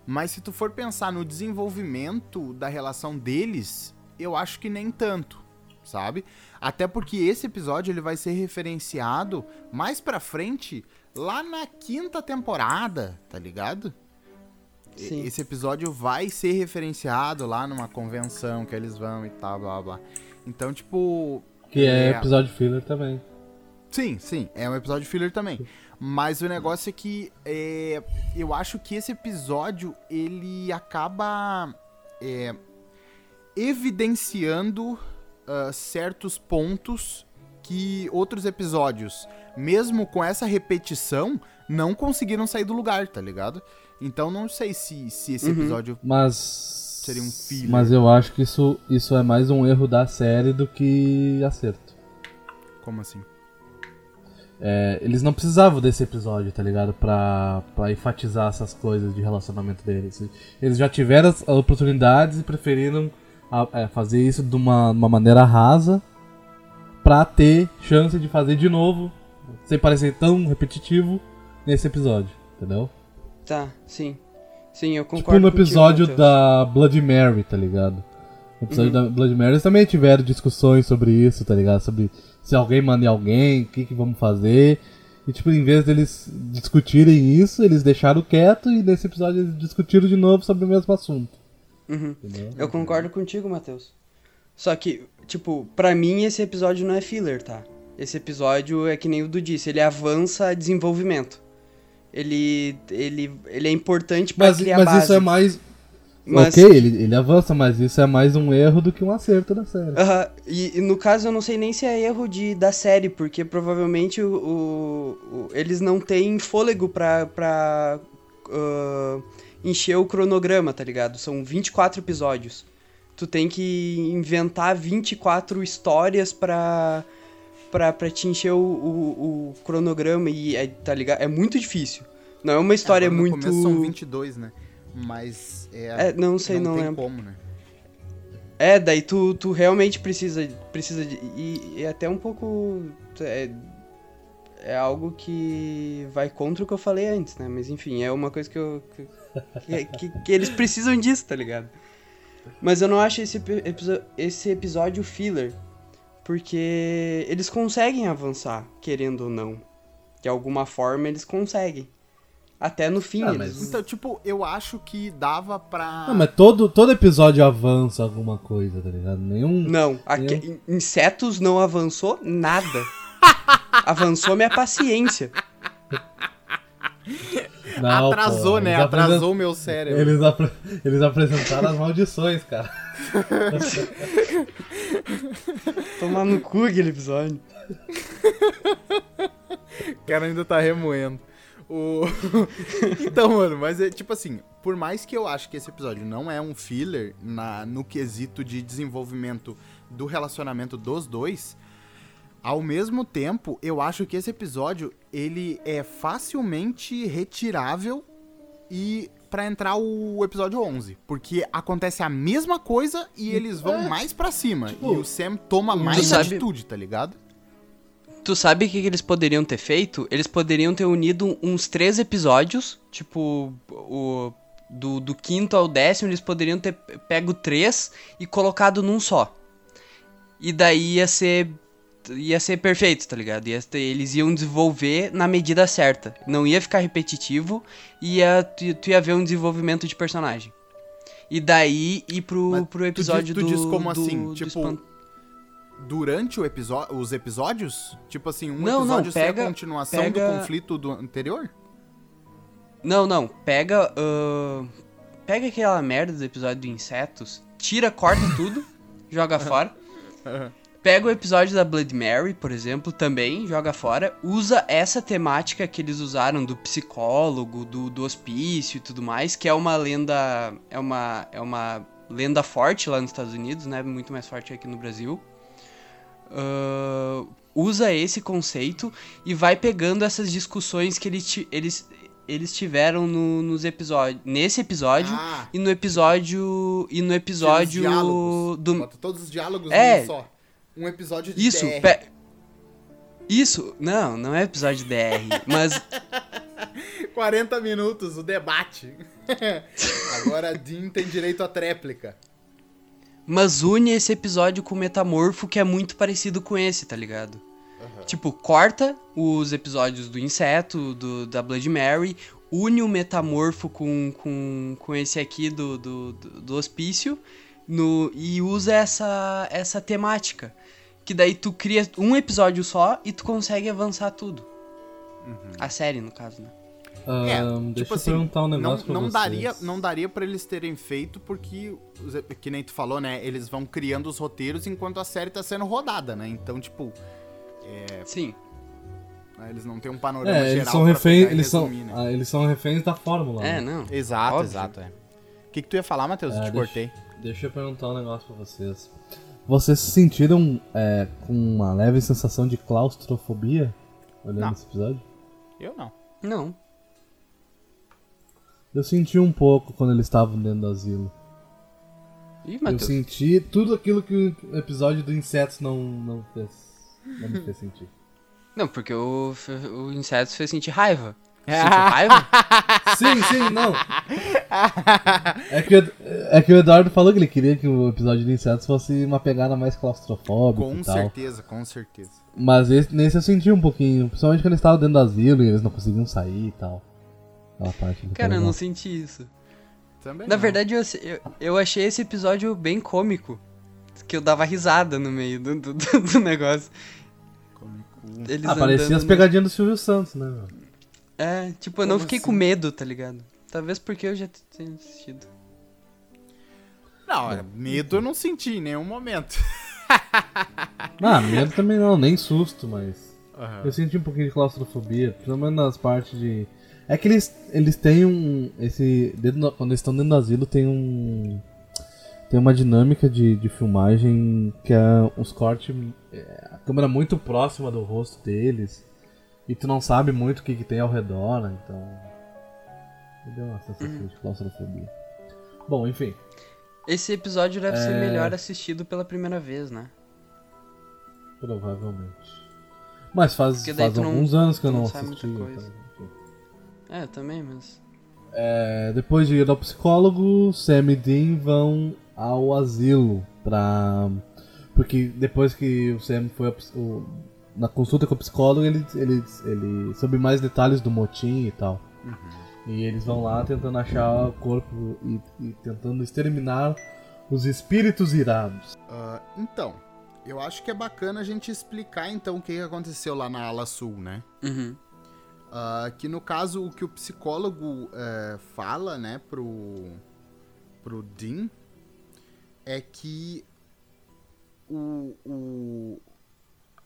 Mas se tu for pensar no desenvolvimento da relação deles, eu acho que nem tanto, sabe? Até porque esse episódio ele vai ser referenciado mais pra frente, lá na quinta temporada, tá ligado? Sim. Esse episódio vai ser referenciado lá numa convenção que eles vão e tal, blá blá. blá. Então, tipo. Que é, É. episódio filler também. Sim, sim, é um episódio filler também. Mas o negócio é que é, eu acho que esse episódio ele acaba é, evidenciando ah, certos pontos que outros episódios, mesmo com essa repetição, não conseguiram sair do lugar, tá ligado? Então não sei se, se esse Uhum. episódio Mas. Seria um filler. Mas eu acho que isso, isso é mais um erro da série do que acerto. Como assim? É, eles não precisavam desse episódio, tá ligado? Pra, pra enfatizar essas coisas de relacionamento deles. Eles já tiveram as oportunidades e preferiram a- é, fazer isso de uma, uma maneira rasa pra ter chance de fazer de novo, sem parecer tão repetitivo nesse episódio, entendeu? Tá, sim. Sim, eu Tipo concordo no contigo, episódio da Blood Mary, tá ligado? No episódio da Blood Mary eles também tiveram discussões sobre isso, tá ligado? Sobre se alguém manda alguém, o que, que vamos fazer. E tipo, em vez deles discutirem isso, eles deixaram quieto e nesse episódio eles discutiram de novo sobre o mesmo assunto. Uhum. Eu concordo contigo, Matheus. Só que, tipo, pra mim esse episódio não é filler, tá? Esse episódio é que nem o Du disse, ele avança desenvolvimento. Ele, ele, ele é importante pra Mas, criar mas base. isso é mais. Mas- Ok, ele, ele avança, mas isso é mais um erro do que um acerto da série. E, e no caso eu não sei nem se é erro de, da série, porque provavelmente o, o- o- eles não têm fôlego pra, pra ah, encher o cronograma, tá ligado? São 24 episódios. Tu tem que inventar 24 histórias pra, pra, pra te encher o, o, o cronograma e, é, tá ligado? É muito difícil. Não é uma história no muito... começo são 22, né? Mas é, É, não sei, não tem lembro. como, né? É, daí tu, tu realmente precisa, precisa de. E, e é até um pouco. É, é algo que vai contra o que eu falei antes, né? Mas enfim, é uma coisa que eu. Que, que- que eles precisam disso, tá ligado? Mas eu não acho esse, esse episódio filler. Porque eles conseguem avançar, querendo ou não. De alguma forma eles conseguem. Até no fim, Ah, eles. mas- Então, tipo, eu acho que dava pra. Não, mas todo, todo episódio avança alguma coisa, tá ligado? Nenhum. Não, aque- in- insetos não avançou nada. avançou minha paciência. Não, Atrasou, pô, né? Atrasou o meu cérebro. Eles, apre- eles apresentaram as maldições, cara. Tomar no cu aquele episódio. O cara ainda tá remoendo. O... então, mano, mas é tipo assim, por mais que eu acho que esse episódio não é um filler na, no quesito de desenvolvimento do relacionamento dos dois, ao mesmo tempo, eu acho que esse episódio ele é facilmente retirável e pra entrar o episódio 11. Porque acontece a mesma coisa e eles vão É, mais pra cima. tipo, e o Sam toma mais sabe- atitude, tá ligado? Tu sabe o que, que eles poderiam ter feito? Eles poderiam ter unido uns três episódios, tipo, o do, do quinto ao décimo, eles poderiam ter pego três e colocado num só. E daí ia ser. Ia ser perfeito, tá ligado? Ia ter- eles iam desenvolver na medida certa. Não ia ficar repetitivo e ia, tu, tu ia ver um desenvolvimento de personagem. E daí ir pro, Mas pro episódio tu diz, tu diz do. como do- assim? do tipo, espan- durante os episódios? Tipo assim, um Não, não, episódio ser pega- a continuação pega- do conflito do anterior? Não, não. Pega. ahn, pega aquela merda do episódio do insetos, tira, corta tudo, joga fora. Pega o episódio da Blood Mary, por exemplo, também, joga fora. Usa essa temática que eles usaram do psicólogo, do, do hospício e tudo mais, que é uma lenda. É uma, é uma lenda forte lá nos Estados Unidos, né? Muito mais forte aqui no Brasil. Ah, usa esse conceito e vai pegando essas discussões que ele ti- eles, eles tiveram no- nos episódios. Nesse episódio Ah, e no episódio. E no episódio do. Bota todos os diálogos É. só. Um episódio de Isso, DR. pe- Isso, não, não é episódio DR, mas 40 minutos, o debate. Agora a Dean tem direito à tréplica. Mas une esse episódio com o Metamorfo, que é muito parecido com esse, tá ligado? Tipo, corta os episódios do Inseto, do, da Blood Mary, une o Metamorfo com, com, com esse aqui do, do, do, do Hospício no, e usa essa, essa temática. Que daí tu cria um episódio só e tu consegue avançar tudo. A série, no caso, né? É, deixa tipo eu assim, perguntar um não, negócio pra não vocês. daria, não daria para eles terem feito porque, que nem tu falou, né? Eles vão criando os roteiros enquanto a série tá sendo rodada, né? Então, tipo, Sim. né, eles não têm um panorama É, geral eles são e eles são, resumir, né? ah, eles são reféns da fórmula. É, né? não. Exato, Óbvio. exato, é. O que, que tu ia falar, Matheus? É, Eu te deixa- cortei. Deixa eu perguntar um negócio pra vocês. Vocês se sentiram é, com uma leve sensação de claustrofobia olhando Não. esse episódio? Eu não. Não. Eu senti um pouco quando eles estavam dentro do asilo. Ih, Eu senti tudo aquilo que o episódio do Insetos não, não fez. Não me fez sentir. Não, porque o, o Insetos fez sentir raiva. Sim, sim, não. É que, o- é que o Eduardo falou que ele queria que o episódio Insetos fosse uma pegada mais claustrofóbica Com e tal. certeza, com certeza. Mas esse- nesse eu senti um pouquinho, principalmente quando eles estavam dentro do asilo e eles não conseguiam sair e tal. Aquela parte do Cara, eu não senti isso. Também Na não. verdade, eu, eu, eu achei esse episódio bem cômico. Que eu dava risada no meio do, do, do- negócio. Eles Ah, parecia as no- pegadinhas do Silvio Santos, né? meu? É, tipo, eu não fiquei assim? com medo, tá ligado? Talvez porque eu já tenha assistido. Não, é, medo eu não senti em nenhum momento. Ah, medo também não, nem susto, mas. Aham. Eu senti um pouquinho de claustrofobia, pelo menos nas partes de. É que eles, eles têm um. Esse. dentro do- quando eles estão dentro do asilo tem um. Tem uma dinâmica de, de filmagem que é uns cortes. é, a câmera muito próxima do rosto deles. E tu não sabe muito o que, que tem ao redor, né? Então. Me deu uma sensação de claustrofobia. Bom, enfim. Esse episódio deve ser É. melhor assistido pela primeira vez, né? Provavelmente. Mas faz, faz tu não- alguns anos que eu não assisti. então. É, também, mas. É, depois de ir ao psicólogo, Sam e Dean vão ao asilo pra. Porque depois que o Sam foi ao na consulta com o psicólogo, ele, ele, ele soube mais detalhes do motim e tal. E eles vão lá tentando achar o corpo e, e tentando exterminar os espíritos irados. Ah, então, eu acho que é bacana a gente explicar então o que aconteceu lá na ala sul, né? Uhum. Ah, que no caso o que o psicólogo eh, fala, né, pro, pro Dean é que o, o-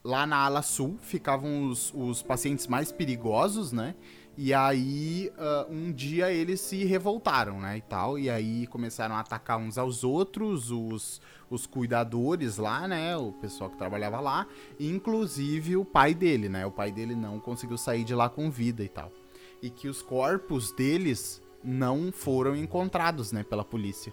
lá na ala sul ficavam os, os pacientes mais perigosos, né? E aí ah, um dia eles se revoltaram, né, e tal, e aí começaram a atacar uns aos outros, os, os cuidadores lá, né, o pessoal que trabalhava lá, inclusive o pai dele, né? O pai dele não conseguiu sair de lá com vida e tal. E que os corpos deles não foram encontrados, né, pela polícia.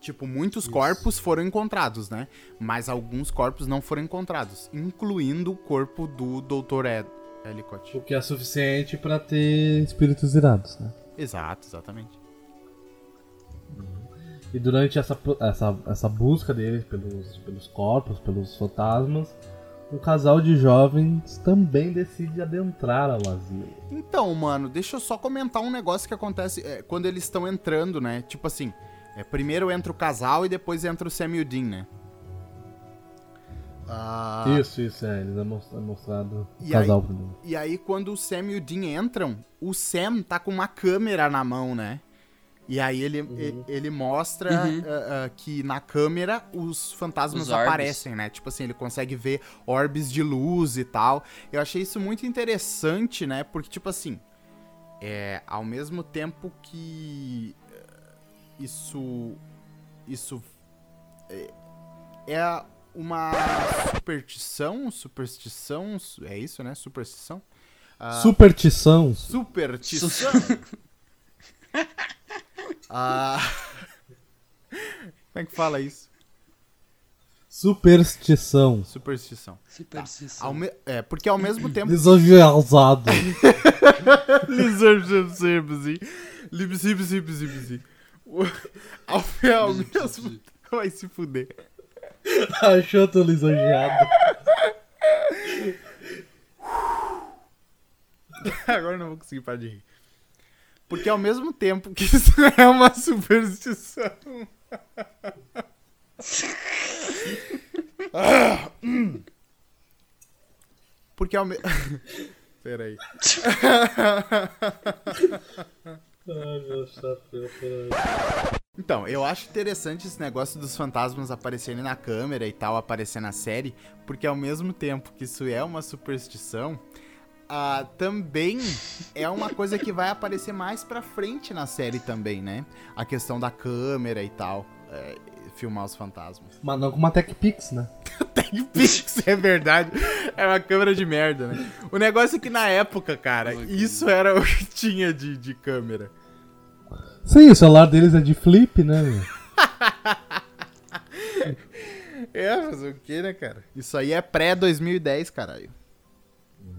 Tipo, muitos corpos foram encontrados, né? Mas alguns corpos não foram encontrados, incluindo o corpo do Dr. Ed Ellicott. O que é suficiente pra ter espíritos irados, né? Exato, exatamente. E durante essa, essa, essa busca deles pelos, pelos corpos, pelos fantasmas, um casal de jovens também decide adentrar ao asilo. Então, mano, deixa eu só comentar um negócio que acontece é, quando eles estão entrando, né? Tipo assim, é, primeiro entra o casal e depois entra o Sam e o Dean, né? Ah, Isso, isso, é. Eles é mos- mostrado o E casal aí- primeiro. E aí, quando o Sam e o Dean entram, o Sam tá com uma câmera na mão, né? E aí ele, e- ele mostra Uhum. ah, ah, que na câmera os fantasmas Os aparecem, né? Tipo assim, ele consegue ver orbes de luz e tal. Eu achei isso muito interessante, né? Porque, tipo assim, é, ao mesmo tempo que isso. Isso é, é uma superstição, superstição, su- é isso, né? Superstição? Ah, Superstição. Superstição. ah, como é que fala isso? Superstição. Superstição. Superstição. Ao me- É, porque ao mesmo tempo. Exagerado. Lisonjeiro-se. O- Ao ao mesmo Vai se fuder. Achou tão lisonjeado. Agora eu não vou conseguir parar de rir. Porque ao mesmo tempo que isso é uma superstição. Ah, hum. Porque ao mesmo. Peraí. Ai, meu chapéu, peraí. Então, eu acho interessante esse negócio dos fantasmas aparecerem na câmera e tal, aparecer na série, porque ao mesmo tempo que isso é uma superstição, ah, também é uma coisa que vai aparecer mais pra frente na série também, né? A questão da câmera e tal, é, filmar os fantasmas. Mas não com uma Tech Pix, né? TechPix, é verdade. É uma câmera de merda, né? O negócio é que na época, cara, isso era o que tinha de, de câmera. Sim, o celular deles é de flip, né? É, fazer o que, né, cara? Isso aí é pré-2010, caralho.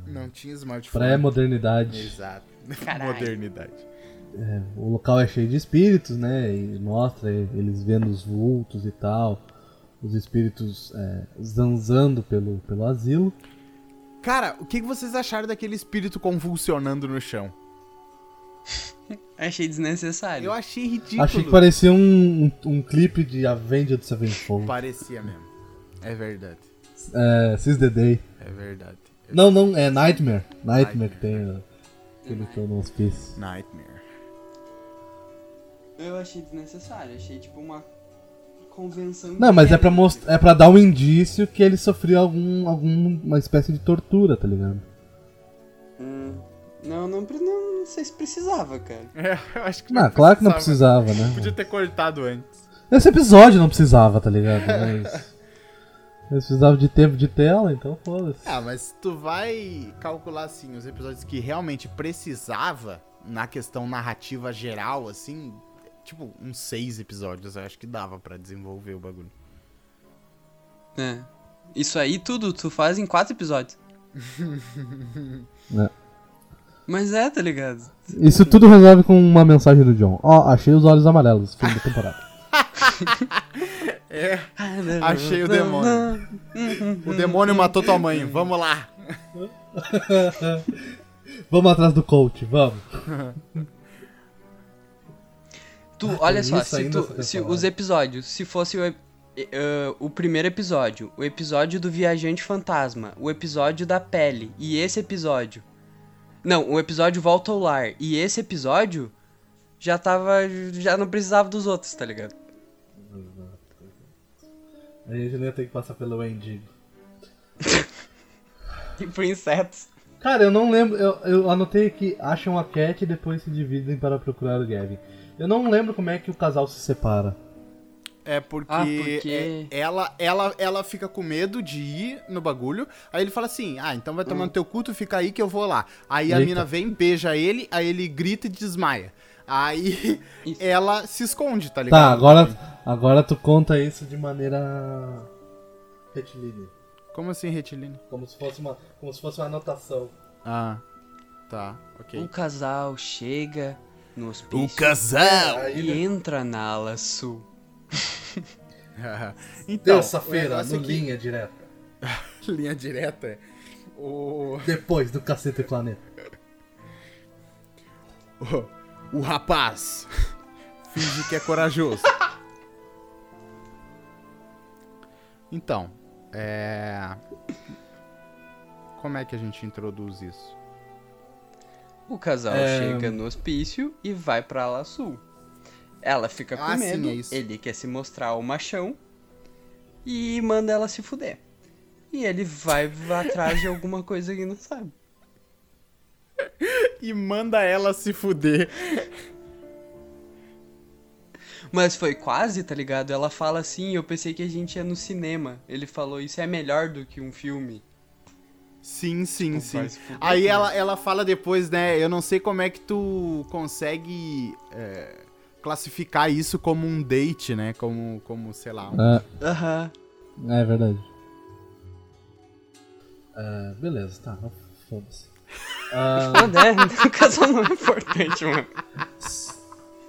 Não tinha smartphone. Pré-modernidade. Exato. Caralho. Modernidade. É, o local é cheio de espíritos, né? E mostra eles vendo os vultos e tal. Os espíritos é, zanzando pelo, pelo asilo. Cara, o que que vocês acharam daquele espírito convulsionando no chão? Achei desnecessário. Eu achei ridículo. Achei que parecia um, um, um clipe de Avenged Sevenfold. Parecia mesmo. É verdade. É, Seize the Day. É verdade. Não, não, é Nightmare. Nightmare que tem. ó, Que ele tô no hospício. Nightmare. Eu achei desnecessário. Achei tipo uma convenção. Não, mas é pra, mostrar, é pra dar um indício que ele sofreu algum, alguma espécie de tortura, tá ligado? Hum, não, não, não, não sei se precisava, cara. É, eu acho que Ah, claro que não precisava, né? Podia ter cortado antes. Esse episódio não precisava, tá ligado? Mas. Eles precisavam de tempo de tela, então foda-se. Ah, mas tu vai calcular assim os episódios que realmente precisava na questão narrativa geral, assim, tipo uns seis episódios, eu acho que dava pra desenvolver o bagulho. É. Isso aí tudo tu faz em quatro episódios. É. Mas é, tá ligado? Isso tudo resolve com uma mensagem do John. Ó, achei os olhos amarelos, fim da temporada. É, achei o demônio. O demônio matou tua mãe, vamos lá. vamos atrás do coach, vamos. Tu, olha só, se, tu, se os episódios, se fosse o, eh, o primeiro episódio, o episódio do Viajante Fantasma, o episódio da pele e esse episódio. Não, o episódio Volta ao Lar e esse episódio já tava. já não precisava dos outros, tá ligado? Aí a ia ter que passar pelo Wendigo. E por insetos. Cara, eu não lembro. Eu, eu anotei que acham a Cat e depois se dividem para procurar o Gavin. Eu não lembro como é que o casal se separa. É porque, Ah, porque- é- ela, ela, ela fica com medo de ir no bagulho. Aí ele fala assim: Ah, então vai tomar no teu cu, tu fica aí que eu vou lá. Aí a Eita. mina vem, beija ele, aí ele grita e desmaia. Aí Isso. ela se esconde, tá ligado? Tá, agora, agora tu conta isso de maneira retilínea. Como assim, retilíneo? Como se fosse uma, como se fosse uma anotação. Ah, tá, O ok. casal chega no hospício casal! e entra na ala sul. então, Terça-feira, no é que- linha direta. linha direta. é, O, Depois do Cacete Planeta. o, o rapaz finge que é corajoso. Então, é. Como é que a gente introduz isso? O casal É. chega no hospício e vai pra ala sul. Ela fica com Ah, sim, medo, é isso. ele quer se mostrar o machão e manda ela se fuder. E ele vai atrás de alguma coisa que não sabe. E manda ela se fuder. Mas foi quase, tá ligado? Ela fala assim, eu pensei que a gente ia no cinema. Ele falou, isso é melhor do que um filme. Sim, sim, Tipo, sim. fuder, Aí né? ela, ela fala depois, né? Eu não sei como é que tu consegue é, classificar isso como um date, né? Como, como sei lá. um- É, Aham. é verdade. É, beleza, tá. Foda-se. Ah, Ah, né? O casal não é importante, mano.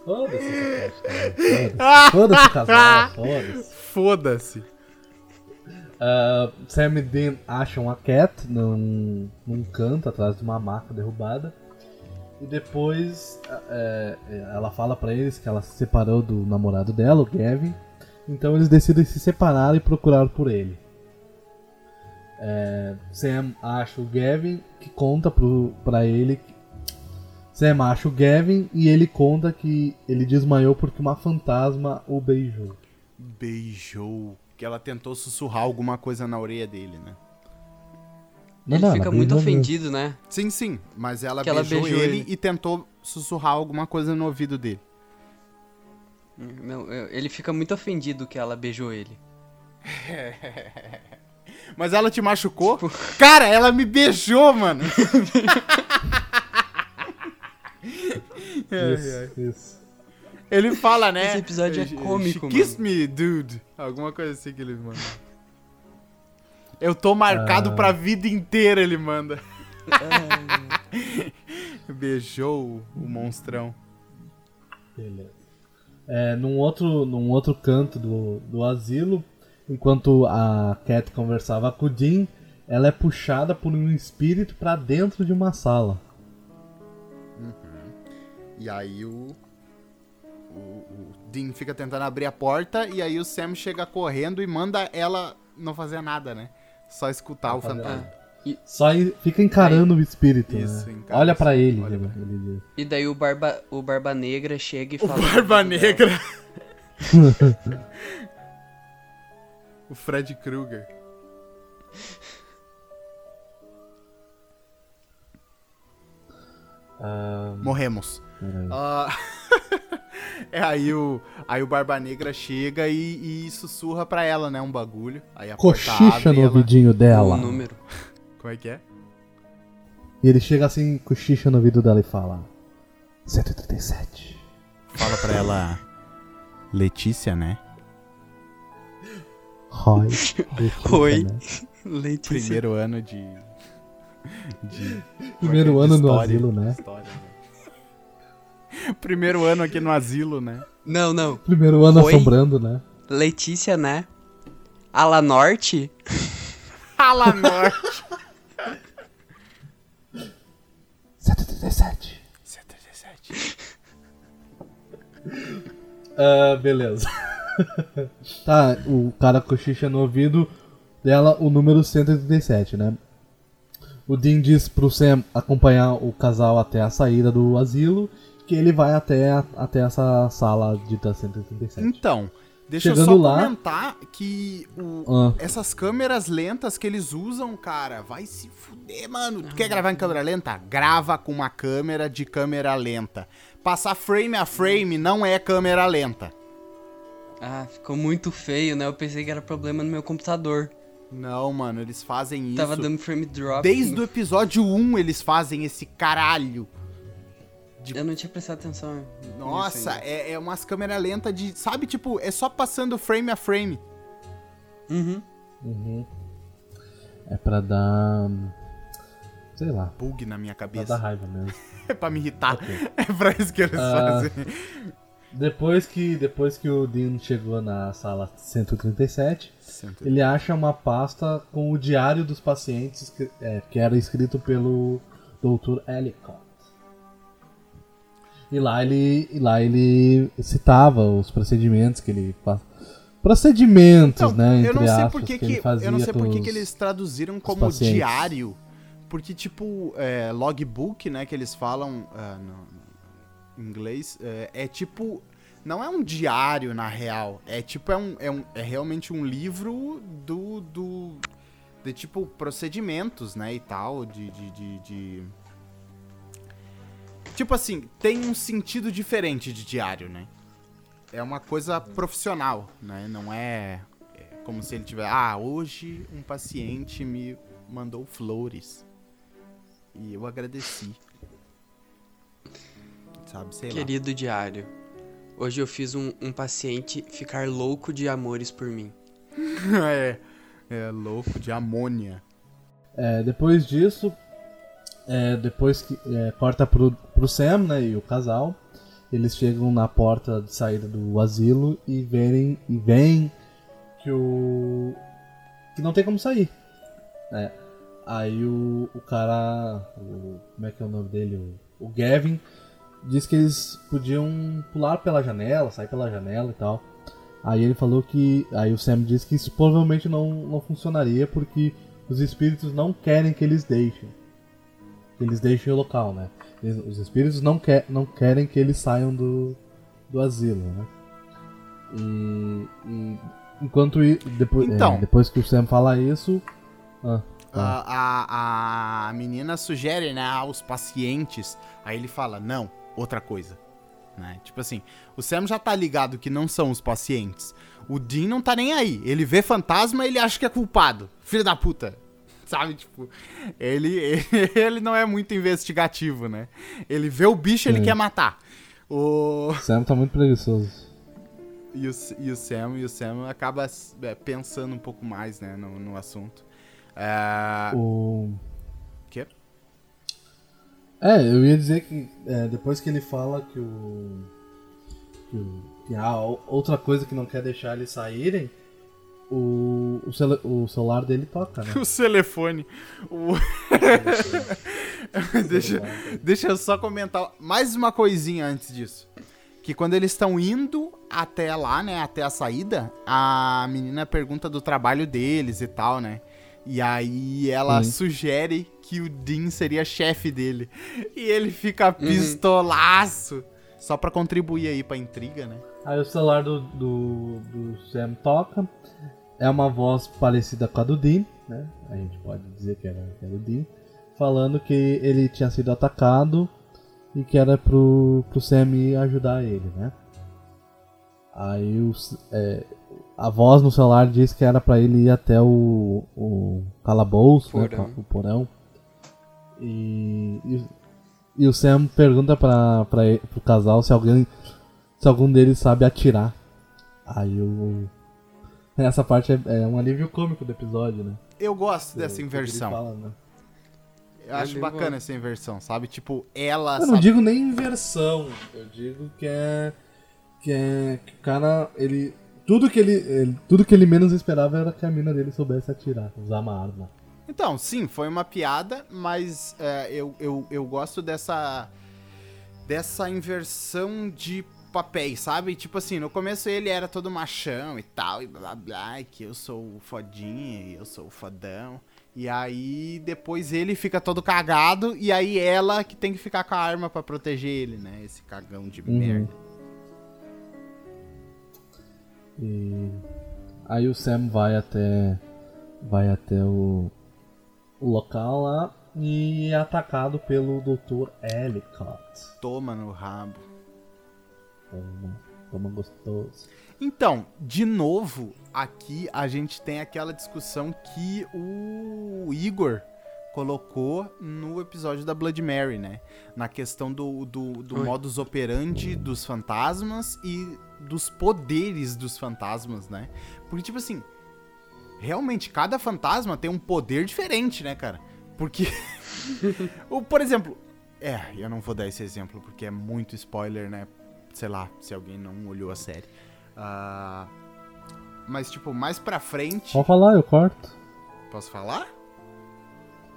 Foda-se essa também. Foda-se. Foda-se, casal. Foda-se. Foda-se. Ah, Sam e Dean acham a Cat num, num canto atrás de uma maca derrubada. E depois é, é, ela fala pra eles que ela se separou do namorado dela, o Gavin. Então eles decidem se separar e procurar por ele. É, Sam acha o Gavin que conta pro, pra ele. Sam acha o Gavin e ele conta que ele desmaiou porque uma fantasma o beijou. Beijou. Que ela tentou sussurrar alguma coisa na orelha dele, né? Não, ele não, fica muito beijou mesmo. ofendido, né? Sim, sim. Mas ela, Que ela beijou, beijou ele, ele. e tentou sussurrar alguma coisa no ouvido dele. Não, ele fica muito ofendido que ela beijou ele. Mas ela te machucou? Cara, ela me beijou, mano. Isso, isso. Ele fala, né? Esse episódio é cômico, She kissed me, dude. Alguma coisa assim que ele manda. Eu tô marcado Ah. pra vida inteira, ele manda. Beijou o monstrão. Beleza. É, num, outro, num outro canto do, do asilo, enquanto a Cat conversava com o Dean, ela é puxada por um espírito pra dentro de uma sala. E aí o, o, o Dean fica tentando abrir a porta e aí o Sam chega correndo e manda ela não fazer nada, né? Só escutar o fazer fantasma. Só e- fica encarando o espírito. Isso, né? encara Olha pra assim, ele, olha ele, pra ele. E daí o Barba, o Barba Negra chega e O fala... Barba Negra. o Fred Krueger. Ah, Morremos. peraí. É aí o, aí o Barba Negra chega e, e sussurra pra ela, né? Um bagulho. Aí a Cochicha no ela... ouvidinho dela. número. Como é que é? E ele chega assim, cochicha no ouvido dela e fala: 137. Fala pra ela... Letícia, né? Roy. Letícia, Oi. né? Letícia. Primeiro ano de... de Primeiro de ano no história, asilo, né? história, né? Primeiro ano aqui no asilo, né? Não, não. Primeiro ano Oi. assombrando, né? Letícia, né? Ala Norte? Ala Norte. 137. 137. Ah, beleza. tá, o cara cochicha no ouvido dela o número 137, né? O Dean diz pro Sam acompanhar o casal até a saída do asilo, que ele vai até, até essa sala dita 137. Então, deixa eu Chegando só lá- comentar que o- Ah. essas câmeras lentas que eles usam, cara, vai se fuder, mano. Tu quer gravar em câmera lenta? Grava com uma câmera de câmera lenta. Passar frame a frame não é câmera lenta. Ah, ficou muito feio, né? Eu pensei que era problema no meu computador. Não, mano, eles fazem isso. Tava dando frame drop. Desde o episódio 1 eles fazem esse caralho. Eu não tinha prestado atenção. Nossa, é, é umas câmeras lentas de. Sabe, tipo, é só passando frame a frame. Uhum. Uhum. É pra dar. Sei lá. Bug na minha Pra cabeça. dar raiva mesmo. É pra me irritar. Ok. É pra isso que eles Ah. fazem. Depois que, depois que o Dean chegou na sala 137, ele acha uma pasta com o diário dos pacientes que, é, que era escrito pelo Dr. Ellicott. E lá ele, e lá ele citava os procedimentos que ele faz. Procedimentos, Então, né? Entre eu não sei por que, que, ele que fazia eu não sei por que que eles traduziram como diário. Porque, tipo, é, logbook, né, que eles falam ah, no, no inglês, é, é tipo. Não é um diário, na real. É tipo, é, um, é, um, é realmente um livro do. do de tipo, procedimentos, né, e tal, de- de- de- de... Tipo assim, tem um sentido diferente de diário, né? É uma coisa profissional, né? Não é, é como se ele tivesse. Ah, hoje um paciente me mandou flores. E eu agradeci. Sabe, sei Querido diário, hoje eu fiz um, um paciente ficar louco de amores por mim. lá. é, é louco de amônia. É, depois disso, é, depois que é, corta pro, pro Sam né, e o casal, eles chegam na porta de saída do asilo e verem e veem que o que não tem como sair. É, aí o, o cara, o- como é que é o nome dele, o, o Gavin, diz que eles podiam pular pela janela, sair pela janela e tal. Aí ele falou que. Aí o Sam disse que isso provavelmente não, não funcionaria porque os espíritos não querem que eles deixem. Que eles deixem o local, né? Eles- os espíritos não, quer, não querem que eles saiam do, do asilo, né? E. e enquanto depois, é, Então. depois que o Sam fala isso. Ah, tá. A, a, a menina sugere, né, aos pacientes. Aí ele fala, não, outra coisa. Né? Tipo assim, o Sam já tá ligado que não são os pacientes. O Dean não tá nem aí. Ele vê fantasma e ele acha que é culpado. Filho da puta. Sabe, tipo, ele, ele não é muito investigativo, né? Ele vê o bicho ele quer matar. O... Sam tá muito preguiçoso. E o, e o Sam, e o Sam acaba é, pensando um pouco mais, né, no, no assunto. É... O. Quê? É, eu ia dizer que é, depois que ele fala que o. que, o, que há o- outra coisa que não quer deixar eles saírem, o, o, cele- o celular dele toca, né? O telefone. O... deixa, deixa eu só comentar mais uma coisinha antes disso. Que quando eles estão indo até lá, né, até a saída, a menina pergunta do trabalho deles e tal, né? E aí ela Sim. sugere que o Dean seria chefe dele. E ele fica pistolaço. Só pra contribuir aí pra intriga, né? Aí o celular do, do, do Sam toca. É uma voz parecida com a do Dean, né? A gente pode dizer que era, que era o Dean. Falando que ele tinha sido atacado e que era pro, pro Sam ir ajudar ele, né? Aí o, é, a voz no celular diz que era pra ele ir até o, o calabouço, né, Porão. o porão. E, e, e o Sam pergunta pra, pra, pro casal se alguém se algum deles sabe atirar. Aí o. Essa parte é, é um alívio cômico do episódio, né? Eu gosto dessa Que inversão. fala, né? Eu acho Eu bacana essa inversão, sabe? Tipo, ela. Eu não sabe- digo nem inversão, eu digo que é. Que é. Que o cara, ele. Tudo que ele, ele- Tudo que ele menos esperava era que a mina dele soubesse atirar, usar uma arma. Então, sim, foi uma piada, mas é, eu, eu, eu gosto dessa. dessa inversão de papéis, sabe? Tipo assim, no começo ele era todo machão e tal, e blá blá e que eu sou o fodinha, e eu sou o fodão. E aí depois ele fica todo cagado, e aí ela que tem que ficar com a arma pra proteger ele, né? Esse cagão de Uhum. merda. E. Aí o Sam vai até. Vai até o. O local lá e é atacado pelo Dr. Ellicott. Toma no rabo. Toma gostoso. Então, de novo, aqui a gente tem aquela discussão que o Igor colocou no episódio da Blood Mary, né? Na questão do, do, do modus operandi dos fantasmas e dos poderes dos fantasmas, né? Porque, tipo assim, realmente, cada fantasma tem um poder diferente, né, cara? Porque, o- por exemplo, é, eu não vou dar esse exemplo porque é muito spoiler, né? Sei lá, se alguém não olhou a série. Ah, mas, tipo, mais pra frente. Pode falar, eu corto. Posso falar?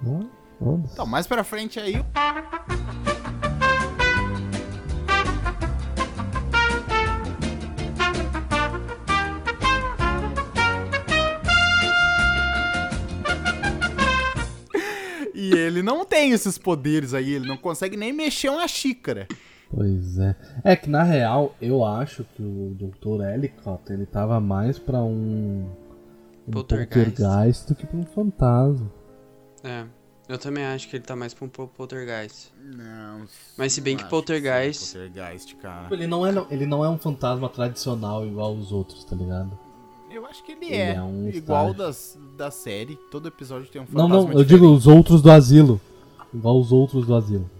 Não, foda-se. Então, mais pra frente aí. E ele não tem esses poderes aí, ele não consegue nem mexer uma xícara. Pois é. É que na real, eu acho que o Dr. Ellicott, ele tava mais pra um. um Poltergeist. poltergeist do que pra um fantasma. É. Eu também acho que ele tá mais pra um po- poltergeist. Não. Mas se bem não que poltergeist- seja Poltergeist, cara. Ele não, é, ele não é um fantasma tradicional igual os outros, tá ligado? Eu acho que ele, Ele é. é um igual das, da série. Todo episódio tem um Não, fantasma não, eu digo os outros do asilo. Igual os outros do asilo.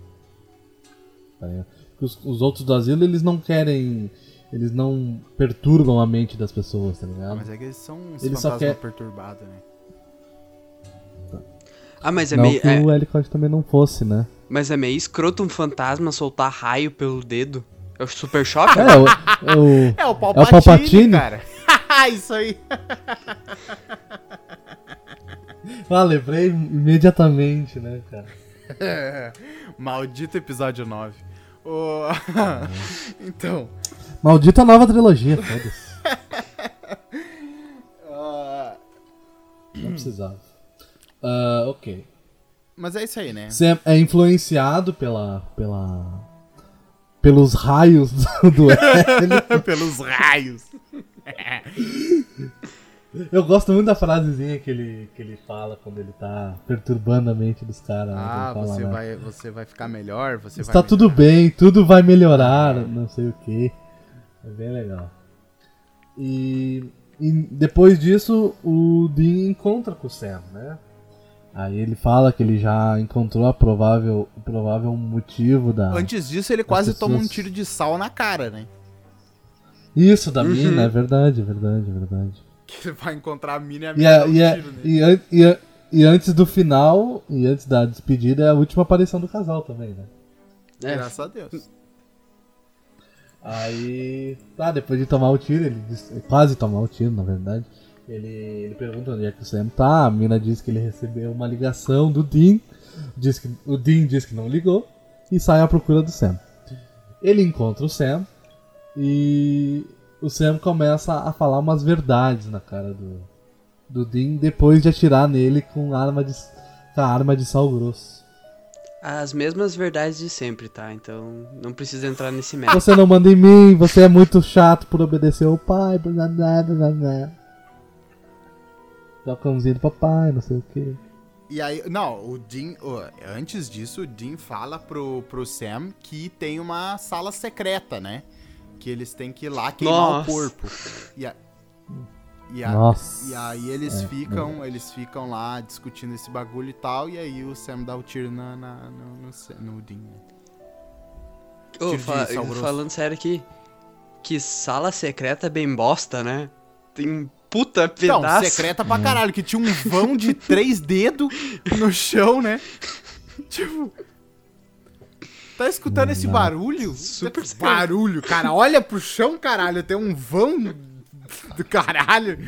Tá ligado? Porque Os, os outros do asilo, eles não querem. Eles não perturbam a mente das pessoas, tá ligado? Mas é que eles são uns Ele só fantasmas quer- perturbados, né? Ah, mas é não meio. que é- o Ellicott também não fosse, né? mas é meio escroto um fantasma soltar raio pelo dedo. É o Super Choque? É, o, o, É o Palpatine, Palpatine? cara. Isso aí. Ah, lembrei imediatamente, né, cara? Maldito episódio 9. Então, Maldita nova trilogia, ah, Não precisava. Ah, ok. mas é isso aí, né? Sam é influenciado pela. pela. pelos raios do, do L. Pelos raios. Eu gosto muito da frasezinha que ele, que ele fala quando ele tá perturbando a mente dos caras. né, Ah, fala, você né? vai, você vai ficar melhor, você Está tudo bem, tudo vai melhorar, não sei o que. É bem legal. E, e depois disso, o Dean encontra com o Sam, né? Aí ele fala que ele já encontrou a provável, o provável motivo da. Antes disso, ele quase As toma um pessoas- tiro de sal na cara, né? Isso, da Uhum. mina, é verdade, é verdade, é verdade. Que ele vai encontrar a mina e a mina um e, tiro nele. e, e, a- e antes do final, e antes da despedida, é a última aparição do casal também, né? É. Graças a Deus. Aí, tá, depois de tomar o tiro, ele diz- quase tomar o tiro, na verdade, ele, ele pergunta onde é que o Sam tá, a mina diz que ele recebeu uma ligação do Dean, diz que, o Dean diz que não ligou, e sai à procura do Sam. Ele encontra o Sam, e o Sam começa a falar umas verdades na cara do, do Dean, depois de atirar nele com arma de, com a arma de sal grosso. As mesmas verdades de sempre, tá? Então não precisa entrar nesse mérito. Você não manda em mim, você é muito chato por obedecer ao pai, blá blá blá blá. Dá o cãozinho do papai, não sei o que. E aí, não, o Dean, antes disso, o Dean fala pro, pro Sam que tem uma sala secreta, né? Que eles têm que ir lá queimar Nossa. o corpo. E, a, e, a- Nossa. e aí eles É, ficam, eles ficam lá discutindo esse bagulho e tal, e aí o Sam dá o tiro na, na- no, no, no Dean. de fa- falando sério aqui, que sala secreta bem bosta, né? Tem um puta Então, pedaço. secreta pra caralho, que tinha um vão de três dedos no chão, né? Tipo. Tá escutando esse barulho? Super Esse barulho, cara. Olha pro chão, caralho. Tem um vão do caralho.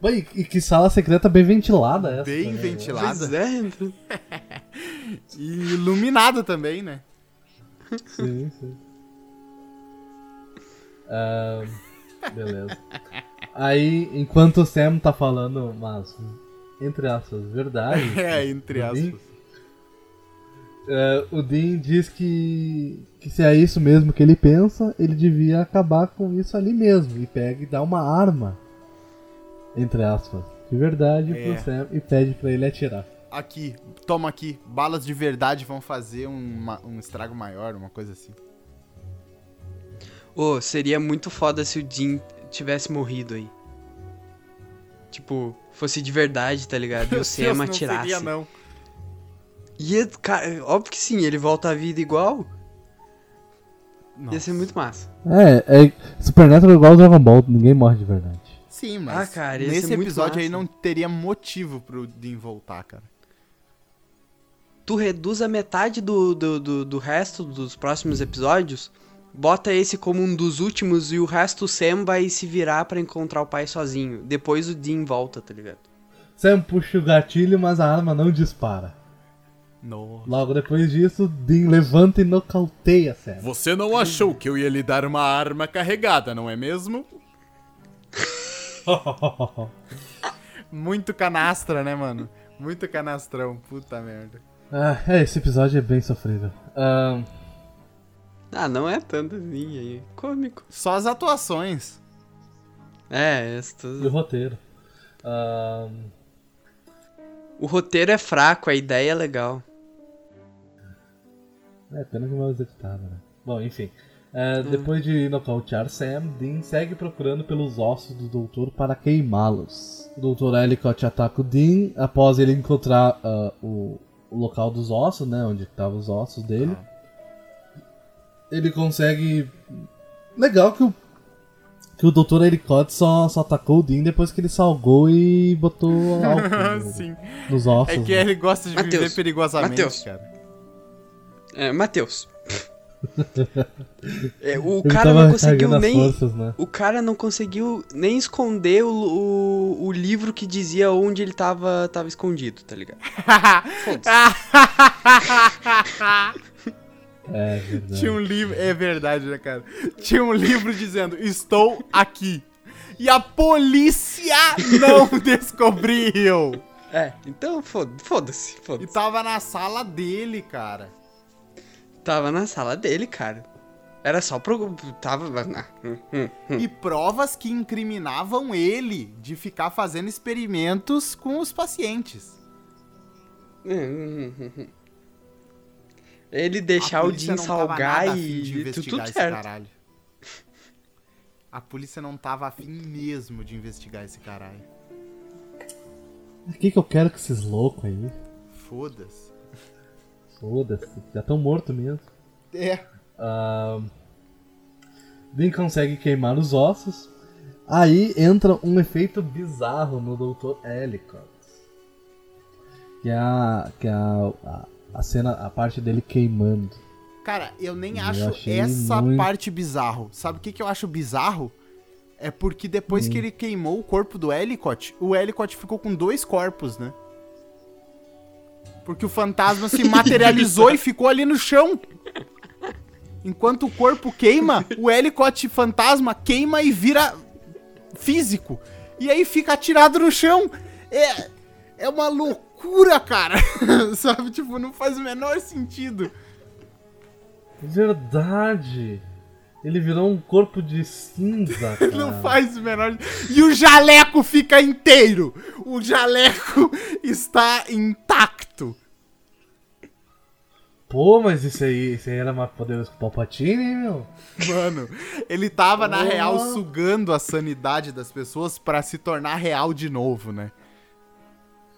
Bem, e que sala secreta bem ventilada essa. Bem né? ventilada. Pois é, E iluminada também, né? Sim, sim. Ah, beleza. Aí, enquanto o Sam tá falando umas, entre aspas, verdades. É, entre do Dean, É, o Dean diz que, que se é isso mesmo que ele pensa, ele devia acabar com isso ali mesmo. E pega e dá uma arma, entre aspas, de verdade É. pro Sam e pede pra ele atirar. Aqui, toma aqui. Balas de verdade vão fazer um, ma- um estrago maior, uma coisa assim. Ô, seria muito foda se o Dean tivesse morrido aí. Tipo, fosse de verdade, tá ligado? E o Sam atirasse. Não seria, não. Ia, cara, óbvio que sim, ele volta à vida igual. Ia ser Nossa. muito massa. É, é. Supernatural é igual o Dragon Ball, ninguém morre de verdade. Sim, mas Ah, cara, ia nesse ser muito episódio aí massa. não teria motivo pro Dean voltar, cara. Tu reduz a metade do, do, do, do resto dos próximos episódios, bota esse como um dos últimos e o resto o Sam vai se virar pra encontrar o pai sozinho. Depois o Dean volta, tá ligado? Sam puxa o gatilho, mas a arma não dispara. Nossa. Logo depois disso, Dean levanta e nocauteia Sam. Você não achou que eu ia lhe dar uma arma carregada, não é mesmo? Muito canastra, né, mano? Muito canastrão, puta merda. ah, é, esse episódio é bem sofrível. Ahn, Ah, não é tanto assim aí. Cômico. Só as atuações. É, esse e o roteiro. Ahn, O roteiro é fraco, a ideia é legal. É, pena que mal executado, né? Bom, enfim. É, Depois de nocautear Sam, Dean segue procurando pelos ossos do doutor para queimá-los. O doutor Ellicott ataca o Dean após ele encontrar ah, o, o local dos ossos, né? Onde estavam os ossos dele. Ele consegue. Legal que o. Que o Dr. Ellicott só, só atacou o Dean depois que ele salgou e botou álcool no- nos ossos. É que né? ele gosta de viver Mateus, perigosamente, Mateus. cara. É, Matheus. É, o Ele cara não conseguiu nem. forças, né? O cara não conseguiu nem esconder o, o, o livro que dizia onde ele tava, tava escondido, tá ligado? Foda-se. É verdade. Tinha um livro, é verdade, né, cara? Tinha um livro dizendo: Estou aqui. E a polícia não descobriu. É, então foda- foda-se, E foda-se. tava na sala dele, cara. Tava na sala dele, cara. Era só pro. Tava. hum, hum, hum. E provas que incriminavam ele de ficar fazendo experimentos com os pacientes. Ele deixar o tava salgar e de tudo, investigar tudo esse certo. caralho. A polícia não tava afim mesmo de investigar esse caralho. O que, que eu quero com esses loucos aí? Foda-se. Foda-se, já estão mortos mesmo. É. Dean consegue queimar os ossos. Aí entra um efeito bizarro no Dr. Ellicott. Que é a, que é a, a, a cena, a parte dele queimando. Cara, eu nem Eu acho essa muito- parte bizarro. Sabe o que, que eu acho bizarro? É porque depois Hum. que ele queimou o corpo do Ellicott, o Ellicott ficou com dois corpos, né? Porque o fantasma se materializou e ficou ali no chão. Enquanto o corpo queima, o Ellicott fantasma queima e vira físico. E aí fica atirado no chão. É, é uma loucura, cara. Sabe? Tipo, não faz o menor sentido. Verdade! Ele virou um corpo de cinza, cara. Não faz o menor. E o jaleco fica inteiro. O jaleco está intacto. Pô, mas isso aí, isso aí era mais poderoso que o Palpatine, hein, meu? Mano, ele tava na Oh. real sugando a sanidade das pessoas pra se tornar real de novo, né?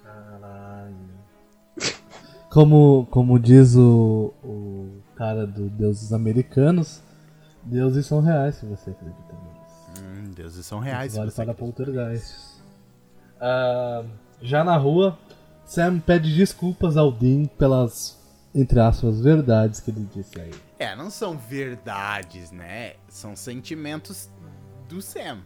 Caralho. Como, como diz o, o cara do Deuses Americanos, deuses são reais se você acredita neles. Hum, deuses são reais. vale se você para poltergeist. Ah, já na rua, Sam pede desculpas ao Dean pelas, entre aspas, verdades que ele disse aí. É, não são verdades, né? São sentimentos do Sam.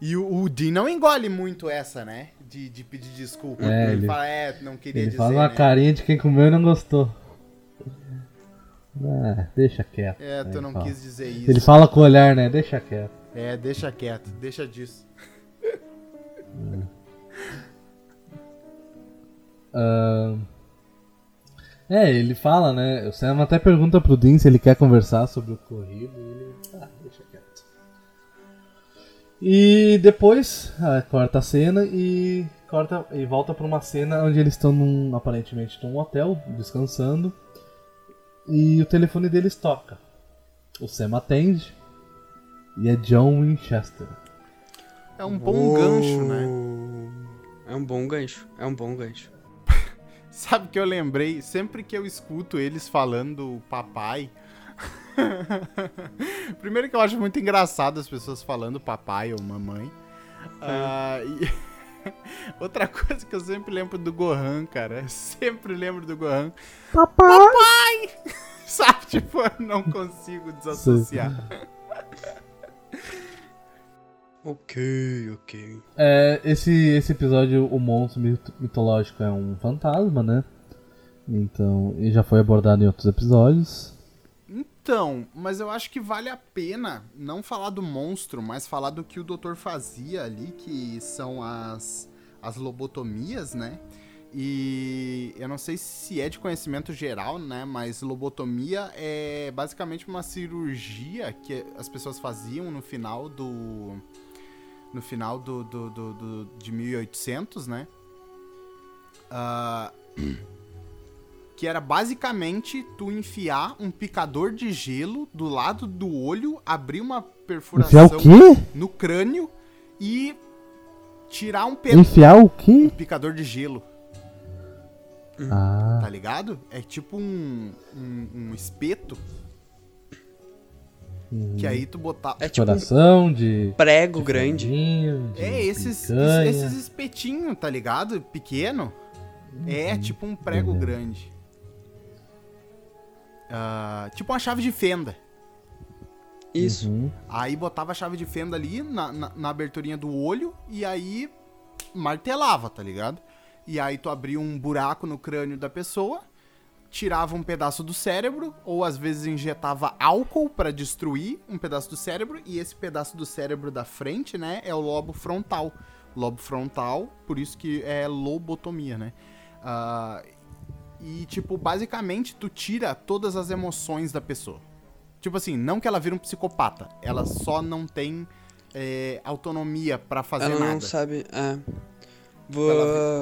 E o, o Dean não engole muito essa, né? De, de pedir desculpa. É, ele, ele- fala, é, não queria Ele dizer, faz uma né? carinha de quem comeu e não gostou. Ah, deixa quieto. É, tu Aí não fala. quis dizer isso. Ele fala com o olhar, né? Deixa quieto. É, deixa quieto, deixa disso. Ahn, É, ele fala, né? O Sam até pergunta pro Dean se ele quer conversar sobre o ocorrido e ele. Ah, deixa quieto. E depois ah, corta a cena e corta e volta pra uma cena onde eles estão num, aparentemente num hotel, descansando. E o telefone deles toca. O Sam atende e é John Winchester. É um bom gancho, né? É um bom gancho, é um bom gancho. Sabe que eu lembrei, sempre que eu escuto eles falando papai. Primeiro que eu acho muito engraçado as pessoas falando papai ou mamãe. Ah, e outra coisa que eu sempre lembro do Gohan, cara. Eu sempre lembro do Gohan. Papai! Sabe, tipo, eu não consigo desassociar. Ok, ok. É, esse, esse episódio, o monstro mito- mitológico é um fantasma, né? Então, e já foi abordado em outros episódios. Então, mas eu acho que vale a pena não falar do monstro, mas falar do que o doutor fazia ali, que são as, as lobotomias, né? E eu não sei se é de conhecimento geral, né? Mas lobotomia é basicamente uma cirurgia que as pessoas faziam no final do. No final do, do, do, do- de 1800, né? Ah, que era basicamente tu enfiar um picador de gelo do lado do olho, abrir uma perfuração Enfiar o quê? no crânio e tirar um pedaço. Enfiar o quê? Picador de gelo, Ah, tá ligado? É tipo um, um, um espeto que aí tu botar. É tipo um coração de. prego de grande. de É, esses, picanha. esses espetinhos, tá ligado? Pequeno. É tipo um prego Uhum. grande. Ah, tipo uma chave de fenda. Isso. Uhum. Aí botava a chave de fenda ali na, na, na aberturinha do olho e aí martelava, tá ligado? E aí tu abria um buraco no crânio da pessoa, tirava um pedaço do cérebro, ou às vezes injetava álcool pra destruir um pedaço do cérebro, e esse pedaço do cérebro da frente, né, é o lobo frontal. Lobo frontal, por isso que é lobotomia, né? Ah, e, tipo, basicamente tu tira todas as emoções da pessoa. Tipo assim, não que ela vira um psicopata, ela só não tem é, autonomia pra fazer Ela nada. não sabe. É. Vou...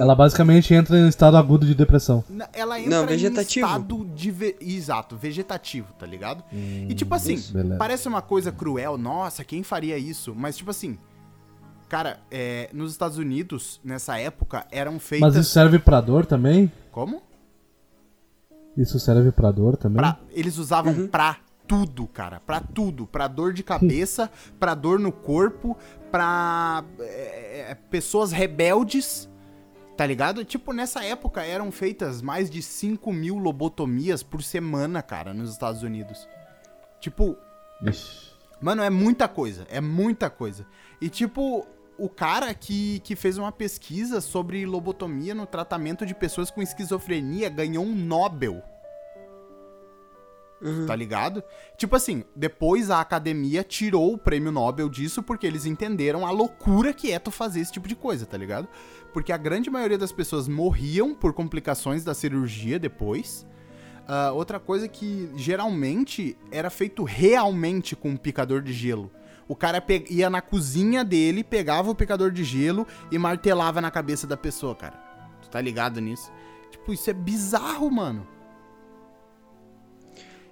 Ela basicamente entra em estado agudo de depressão. Ela entra Não, vegetativo. em estado de... ve- Exato, vegetativo, tá ligado? e tipo assim, isso, parece uma coisa cruel, nossa, quem faria isso? Mas tipo assim, cara, é, nos Estados Unidos, nessa época, eram feitas... Mas isso serve pra dor também? Como? Isso serve pra dor também? Pra- eles usavam Uhum. pra tudo, cara. Pra tudo. Pra dor de cabeça, pra dor no corpo, pra é, é, pessoas rebeldes. Tá ligado? Tipo, nessa época eram feitas mais de 5 mil lobotomias por semana, cara, nos Estados Unidos. Tipo, Ixi. Mano, é muita coisa, é muita coisa. E tipo, o cara que, que fez uma pesquisa sobre lobotomia no tratamento de pessoas com esquizofrenia ganhou um Nobel. Tá ligado? Tipo assim, depois a academia tirou o prêmio Nobel disso porque eles entenderam a loucura que é tu fazer esse tipo de coisa, tá ligado? Porque a grande maioria das pessoas morriam por complicações da cirurgia depois. Ah, outra coisa que geralmente era feito realmente com um picador de gelo. O cara ia na cozinha dele, pegava o picador de gelo e martelava na cabeça da pessoa, cara. Tu tá ligado nisso? Tipo, isso é bizarro, mano.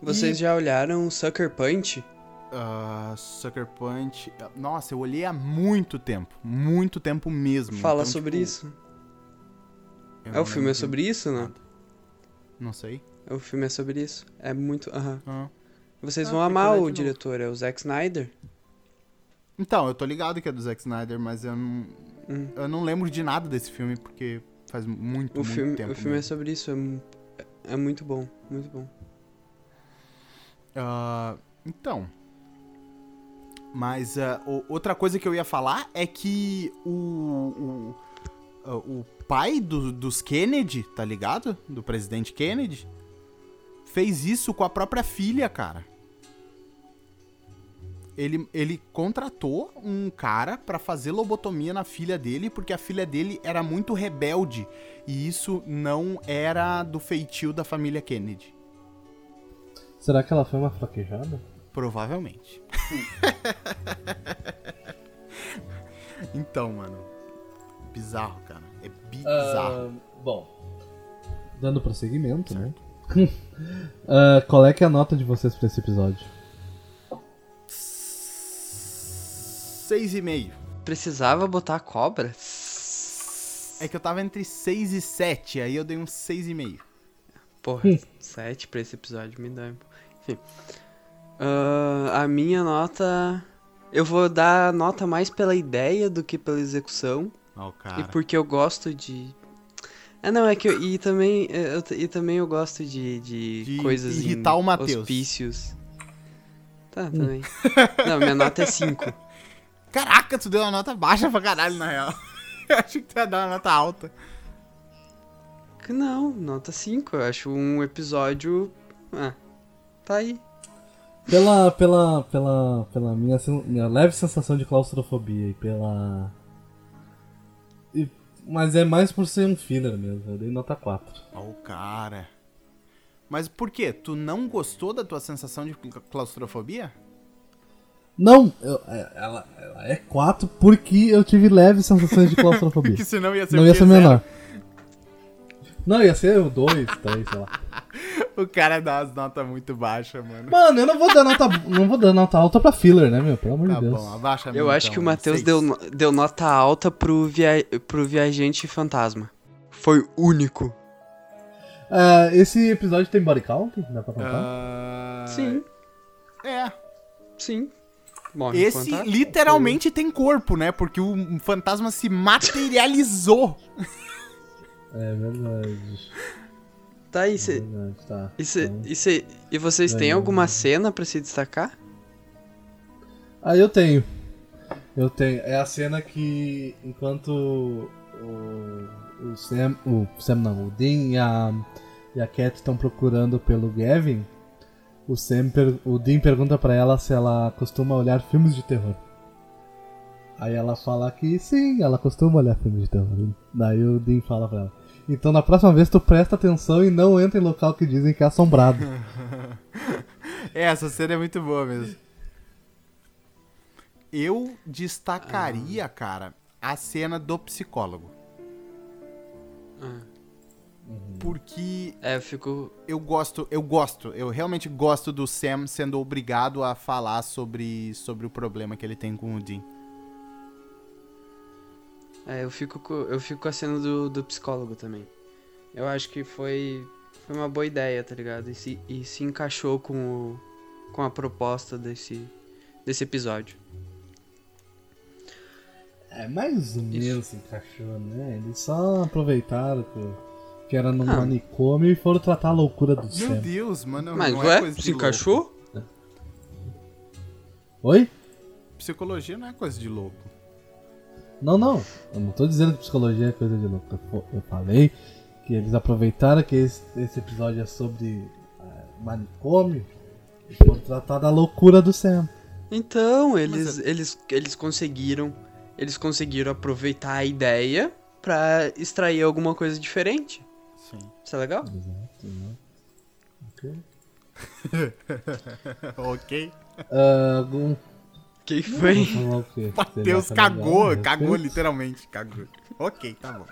Vocês já olharam Sucker Punch? Ah, Sucker Punch. Nossa, eu olhei há muito tempo. Muito tempo mesmo. Fala Então, sobre tipo, isso. eu É o filme é sobre isso, né? Não sei. É o filme é sobre isso. É muito. Aham. Ah. Vocês Ah, vão amar o diretor, é o Zack Snyder. Então, eu tô ligado que é do Zack Snyder, mas eu não, Hum. eu não lembro de nada desse filme porque faz muito, O muito filme, tempo. o filme é mesmo. sobre isso. É, é muito bom, muito bom. Ah, então. Mas o- outra coisa que eu ia falar é que o, o, ah, o pai do- dos Kennedy, tá ligado? Do presidente Kennedy, fez isso com a própria filha, cara. Ele, ele contratou um cara pra fazer lobotomia na filha dele porque a filha dele era muito rebelde e isso não era do feitio da família Kennedy. Será que ela foi uma fraquejada? Provavelmente. então, mano. Bizarro, cara. É bizarro. Ah, bom, dando prosseguimento, né? Ah, qual é que é a nota de vocês pra esse episódio? 6,5. Precisava botar a cobra? É que eu tava entre 6 e 7, aí eu dei um 6,5. Porra, 7 pra esse episódio me dá. Enfim. Ah, a minha nota. Eu vou dar nota mais pela ideia do que pela execução. Ó, o E porque eu gosto de. É, não, é que eu. E também é, eu, e também eu gosto de, de, De coisas irritar em o Matheus. hospícios. Tá, também. não, minha nota é 5. Caraca, tu deu uma nota baixa pra caralho, na real. Eu achei que tu ia dar uma nota alta. Não, nota 5. Eu acho um episódio. Ah, tá aí. Pela, pela, pela, pela minha, minha leve sensação de claustrofobia e pela. e- mas é mais por ser um filler mesmo, eu dei nota 4. Ó, o cara. Mas por quê? Tu não gostou da tua sensação de cla- claustrofobia? Não, eu- é- ela, ela é 4 porque eu tive leves sensações de claustrofobia. Que senão ia ser Não ia ser menor. Não, ia ser o 2, 3, sei lá. O cara dá as notas muito baixas, mano. Mano, eu não vou dar nota, não vou dar nota alta pra filler, né, meu? Pelo amor Tá de Deus. bom, abaixa Eu acho então, que o Matheus deu, deu nota alta pro, via, pro Viajante Fantasma. Foi único. Ah, esse episódio tem body count? Dá pra contar? Ah, Sim, É. sim. Morre Esse fantasma. literalmente tem corpo, né? Porque o fantasma se materializou. É verdade. Tá, e, É cê, verdade, tá. e, cê, Então- e, cê- e vocês têm É. alguma cena pra se destacar? Ah, eu tenho. Eu tenho. É a cena que enquanto o, o Sam. O Sam não, o Dean e a, e a Cat estão procurando pelo Gavin, o, Sam per- o Dean pergunta pra ela se ela costuma olhar filmes de terror. Aí ela fala que sim, ela costuma olhar filmes de terror. Daí o Dean fala pra ela. Então na próxima vez tu presta atenção e não entra em local que dizem que é assombrado. É, essa cena é muito boa mesmo. Eu destacaria, cara, a cena do psicólogo. Ah. Porque É, eu fico. eu gosto, eu gosto, eu realmente gosto do Sam sendo obrigado a falar sobre, sobre o problema que ele tem com o Dean. É, eu fico com, eu fico com a cena do, do psicólogo também. Eu acho que foi, foi uma boa ideia, tá ligado? E se, e se encaixou com, o, com a proposta desse, desse episódio. É, mais ou menos se encaixou, né? Eles só aproveitaram que, que era num Ah. manicômio e foram tratar a loucura do Meu Sam. Deus, mano, Mas não é coisa de se louco. encaixou? Oi? Psicologia não é coisa de louco. Não, não. Eu não tô dizendo que psicologia é coisa de louco. Eu falei que eles aproveitaram que esse, esse episódio é sobre ah, manicômio e foram tratar da loucura do Sam. Então, eles, eles, eles conseguiram. Eles conseguiram aproveitar a ideia pra extrair alguma coisa diferente. Sim. Isso é legal? Exato, né? Ok. ok. Ah, algum... Que foi? Matheus Seria cagou, legal, cagou respeito? literalmente, cagou. Ok, tá bom.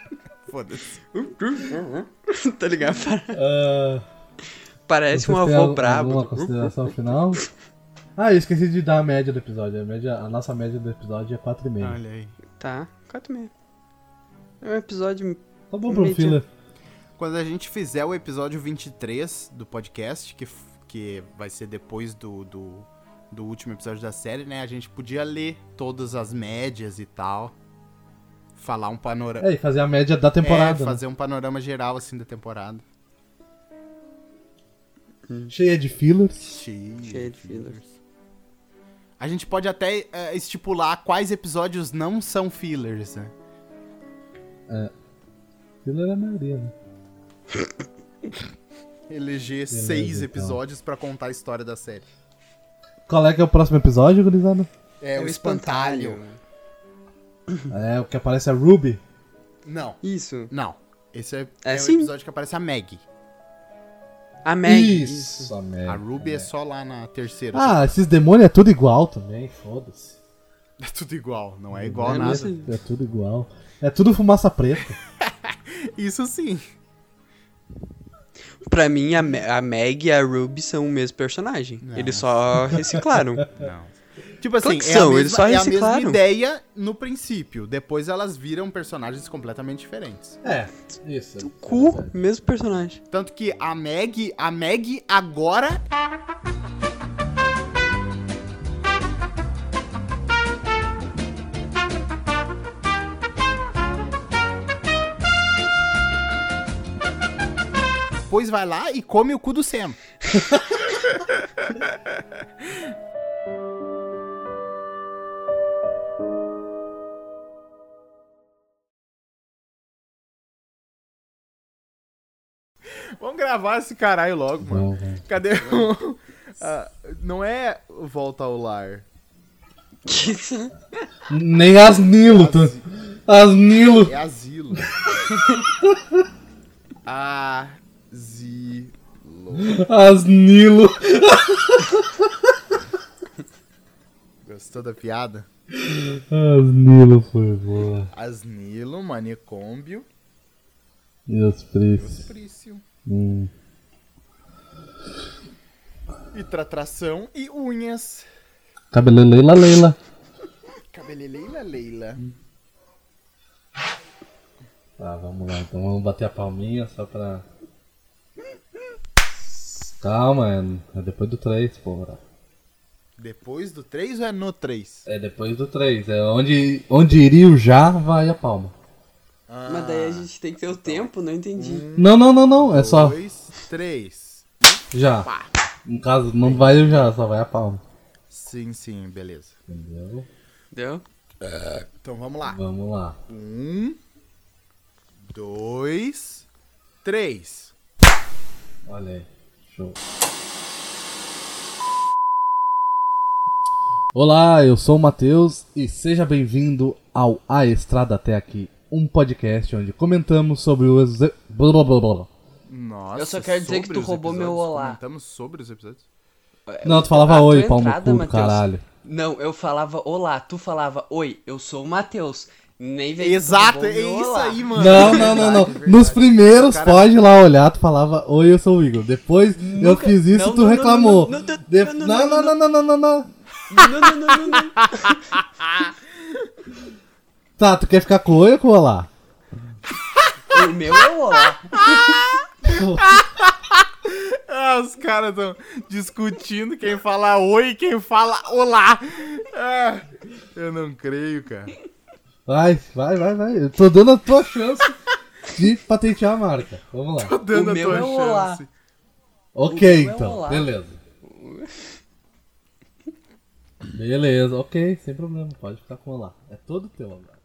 Foda-se. tá ligado? Ah, Parece um avô brabo. Alguma consideração final? Ah, eu esqueci de dar a média do episódio. A, média, a nossa média do episódio é 4,5. Olha aí. Tá, 4 meio. É um episódio. Tá bom pro filler. Quando a gente fizer o episódio 23 do podcast, que, que vai ser depois do, do, do último episódio da série, né? A gente podia ler todas as médias e tal. Falar um panorama. É, e fazer a média da temporada. É, né? fazer um panorama geral, assim, da temporada. Cheia de fillers. Cheio, Cheio de fillers. A gente pode até é, estipular quais episódios não são fillers, né? Filler é a maioria, né? Eleger Beleza, seis então. episódios pra contar a história da série. Qual é que é o próximo episódio, gurizada? É, o espantalho. É o que aparece a Ruby. Não, Isso. não. Esse é, É é o sim. episódio que aparece a Meg. A Meg. Isso, a Meg. A Ruby é só lá na terceira. Ah, esses demônios é tudo igual também, foda-se. É tudo igual, não é igual É nada. mesmo. É tudo igual. É tudo fumaça preta. Isso sim. Pra mim, a, a Meg e a Ruby são o mesmo personagem. Eles só reciclaram. Não. Tipo assim, é, são, a eles mesma, só é a mesma reciclaram. ideia no princípio. Depois elas viram personagens completamente diferentes. É, isso. Cu, mesmo personagem. Tanto que a Meg, a Meg agora Depois vai lá e come o cu do Sam. Vamos gravar esse caralho logo, mano. Bom. Cadê o. Ah, não é Volta ao Lar. Nem as Nilo. tu- As Nilo. É Asilo. Asilo. As Nilo. Gostou da piada? As Nilo foi boa. Asnilo, manicômbio, E os hospício, Hum. e tratração e unhas. Cabeleleila Leila. Cabeleleila Leila. Tá, vamos lá. Então vamos bater a palminha só pra. Calma, é, é depois do 3, porra. Depois do 3 ou é no 3? É depois do 3. É onde, onde iria o já, vai a palma. Mas daí a gente tem que ter o tempo, não entendi. Não, não, não, não. É só 2, 3. já. No caso, não vai o já, só vai a palma. Sim, sim, beleza. Entendeu? Entendeu? Então vamos lá. Vamos lá. Um, dois, três. Olha aí. Show. Olá, eu sou o Matheus e seja bem-vindo ao A Estrada Até Aqui, um podcast onde comentamos sobre o exe... blá, blá, blá, blá. Nossa, Eu só quero dizer que tu os roubou meu olá. Comentamos sobre os episódios? Não, tu falava A tua oi, entrada, cu caralho. Não, eu falava olá, tu falava oi, eu sou o Matheus. Nem veio Exato, é isso aí, mano. Não, não, não, não. Verdade, Nos verdade. primeiros, Cara- pode ir lá olhar, tu falava oi, eu sou o Igor. Depois eu fiz isso Não, tu não, reclamou. não, não, não, De- não, Não, não, não, não, não, não, não, não. Não, não, não, não, não. Tá, tu quer ficar com oi ou com olá? O meu é o olá. Ah, os caras estão discutindo quem fala oi e quem fala olá. Ah, eu não creio, cara. Vai, vai, vai, vai. Eu tô dando a tua chance de patentear a marca. Vamos lá. Tô dando O a meu tua é o olá. chance. Ok, é então. olá. Beleza. Beleza, ok, sem problema. Pode ficar com olá. É todo teu agora.